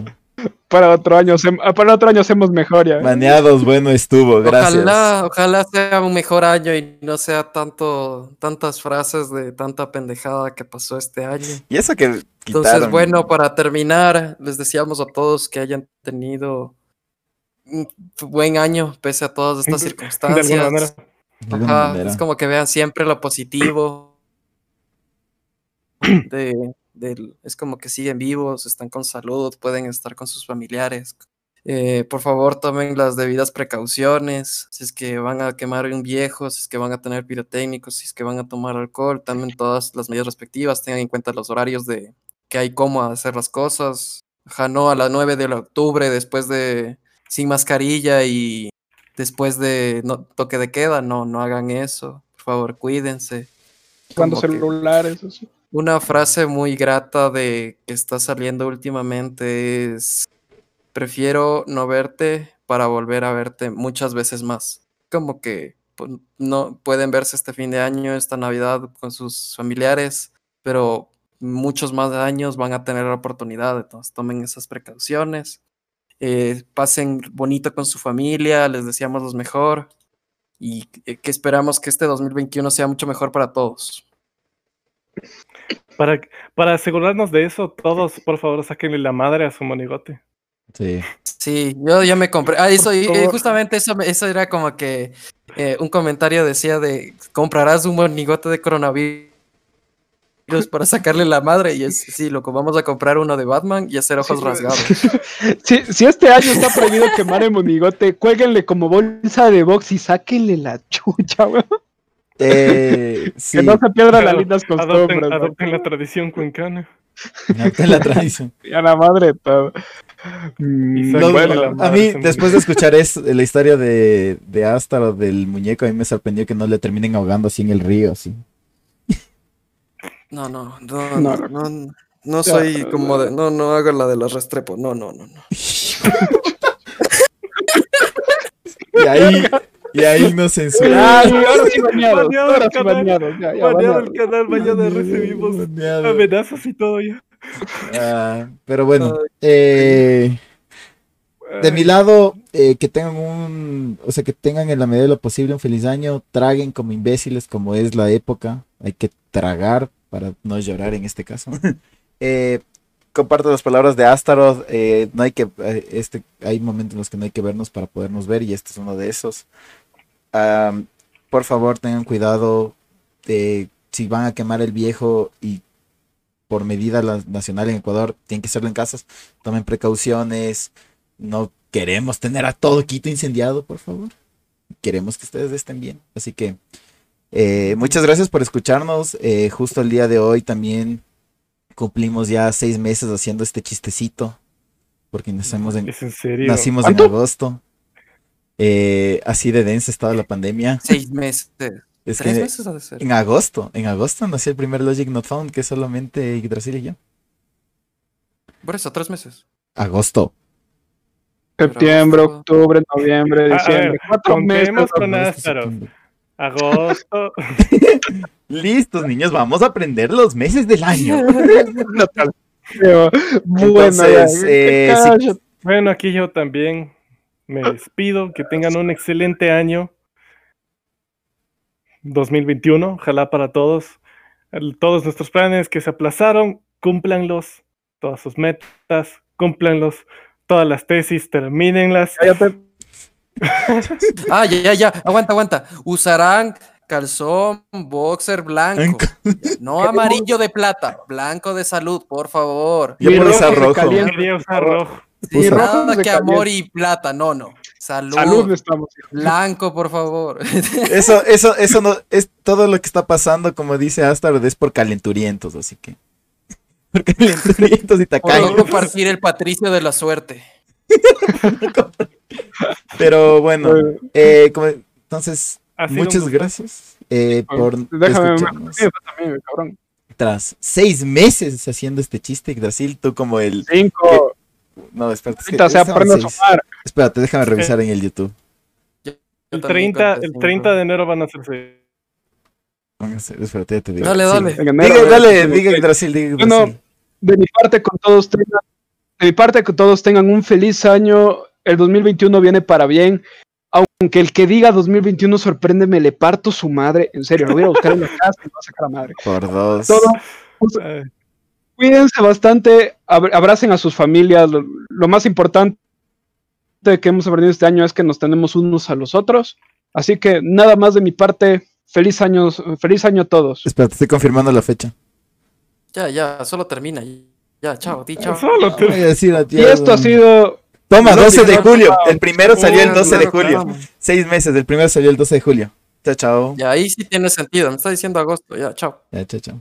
Para otro año, ah, para otro año hacemos mejor ya. Baneados, bueno estuvo, gracias. Ojalá, ojalá sea un mejor año y no sea tanto, tantas frases de tanta pendejada que pasó este año. Y eso que Entonces, bueno, para terminar, les deseamos a todos que hayan tenido un buen año pese a todas estas De circunstancias. alguna manera. de alguna Ajá, manera. es como que vean siempre lo positivo. De, del- es como que siguen vivos, están con salud, pueden estar con sus familiares. Eh, por favor, tomen las debidas precauciones. Si es que van a quemar un viejo, si es que van a tener pirotécnicos, si es que van a tomar alcohol, tomen todas las medidas respectivas, tengan en cuenta los horarios de que hay cómo hacer las cosas. Ajá, no a las 9 de octubre, después de sin mascarilla y después de no, toque de queda, no, no hagan eso. Por favor, cuídense. Cuando que celulares, así. Una frase muy grata de que está saliendo últimamente es prefiero no verte para volver a verte muchas veces más. Como que pues, no pueden verse este fin de año, esta Navidad con sus familiares, pero muchos más años van a tener la oportunidad, entonces tomen esas precauciones. eh, pasen bonito con su familia, les deseamos lo mejor y eh, que esperamos que este 2021 sea mucho mejor para todos. Para, para asegurarnos de eso, todos, por favor, sáquenle la madre a su monigote. Sí. Sí, yo ya me compré. Ah, eso, y- eh, justamente eso, me- eso era como que eh, un comentario decía de comprarás un monigote de coronavirus para sacarle la madre. Y es sí, loco, vamos a comprar uno de Batman y hacer ojos Sí, rasgados. Si, si este año está prohibido quemar el monigote, cuélguenle como bolsa de box y sáquenle la chucha, güey. Eh, sí, Que no se pierdan las lindas Adopten, costumbres. güey. adopten la tradición cuencana. en la tradición. Y a la madre de todo. Mm, No, bueno, la a madre mí, ese después de escuchar es, la historia de, de Astaroth, del muñeco, a mí me sorprendió que no le terminen ahogando así en el río, así. No, no, no, No, no, no, no soy como de. No, no hago la de los Restrepo. No, no, no, no. Y ahí, y ahí nos sí bañados. Baneado el canal. bañados. Ya, ya, Baneado bañados. el canal, mañana recibimos Baneado. amenazas y todo ya. Ah, pero bueno, eh, de mi lado, eh, que tengan un, o sea, que tengan en la medida de lo posible un feliz año, traguen como imbéciles, como es la época, hay que tragar para no llorar en este caso. Eh, comparto las palabras de Astaroth, eh, no hay que, eh, este, hay momentos en los que no hay que vernos para podernos ver y este es uno de esos. Por favor, tengan cuidado de si van a quemar el viejo y por medida nacional en Ecuador tienen que hacerlo en casas, tomen precauciones, no queremos tener a todo Quito incendiado, por favor. Queremos que ustedes estén bien. Así que eh, muchas gracias por escucharnos. Justo el día de hoy también cumplimos ya seis meses haciendo este chistecito, porque nacimos en, Es en serio. nacimos en agosto. eh, así de densa estaba la pandemia. Seis meses. Es Tres que meses ha de ser. en agosto, en agosto nació el primer Logic Not Found, que es solamente Yggdrasil y yo. Por eso, tres meses. Agosto. Septiembre, octubre, noviembre, a diciembre. ver, Cuatro meses. con. Agosto. Listos, niños, vamos a aprender los meses del año. Entonces, eh, sí. Bueno, aquí yo también me despido. Que tengan un excelente año 2021. Ojalá para todos. Todos nuestros planes que se aplazaron, cúmplanlos. Todas sus metas, cúmplanlos. Todas las tesis, termínenlas. Ah, ya, ya, ya. Aguanta, aguanta. Usarán calzón, boxer blanco. No amarillo de plata, blanco de salud, por favor. Yo rojo usar rojo. calienta. Quería usar rojo. Sí, Usa- nada que amor y plata, no, no. Salud. Salud estamos. Blanco, por favor. Eso, eso, eso no, es todo lo que está pasando, como dice Astard, es por calenturientos, así que. Por calenturientos y Por no tacaños. compartir el patricio de la suerte. Pero bueno, eh, como- entonces, muchas gracias eh, por Déjame escucharnos. también, cabrón. Tras seis meses haciendo este chiste, Brasil, tú como el. Cinco. No, espérate. es que Ahorita se estaban aprende a. Espérate, déjame revisar en el YouTube. El 30, el 30 de enero van a ser seis. Póngase, Espérate, ya te digo. Dale, Sí. dale. En enero, Diga, dale, diga Brasil, diga Bueno, de mi parte con todos tengan, de mi parte que todos tengan un feliz año. El 2021 viene para bien. Aunque el que diga 2021 sorprende, me le parto su madre. En serio, lo voy a buscar en la casa y lo voy a sacar a madre. Por dos. Todo, pues, cuídense bastante, ab- abracen a sus familias. Lo, lo más importante que hemos aprendido este año es que nos tenemos unos a los otros. Así que nada más de mi parte. Feliz año, feliz año a todos. Espérate, estoy confirmando la fecha. Ya, ya, solo termina. Ya, chao, di chao. Solo te- Voy a decir Y esto ha sido Toma, No, 12 de julio. claro. El primero salió el Uh, 12 de julio. claro. Seis meses. El primero salió el 12 de julio. Chao, chao. Ya, ahí sí tiene sentido. Me está diciendo agosto. Ya, chao. Ya, chao, chao.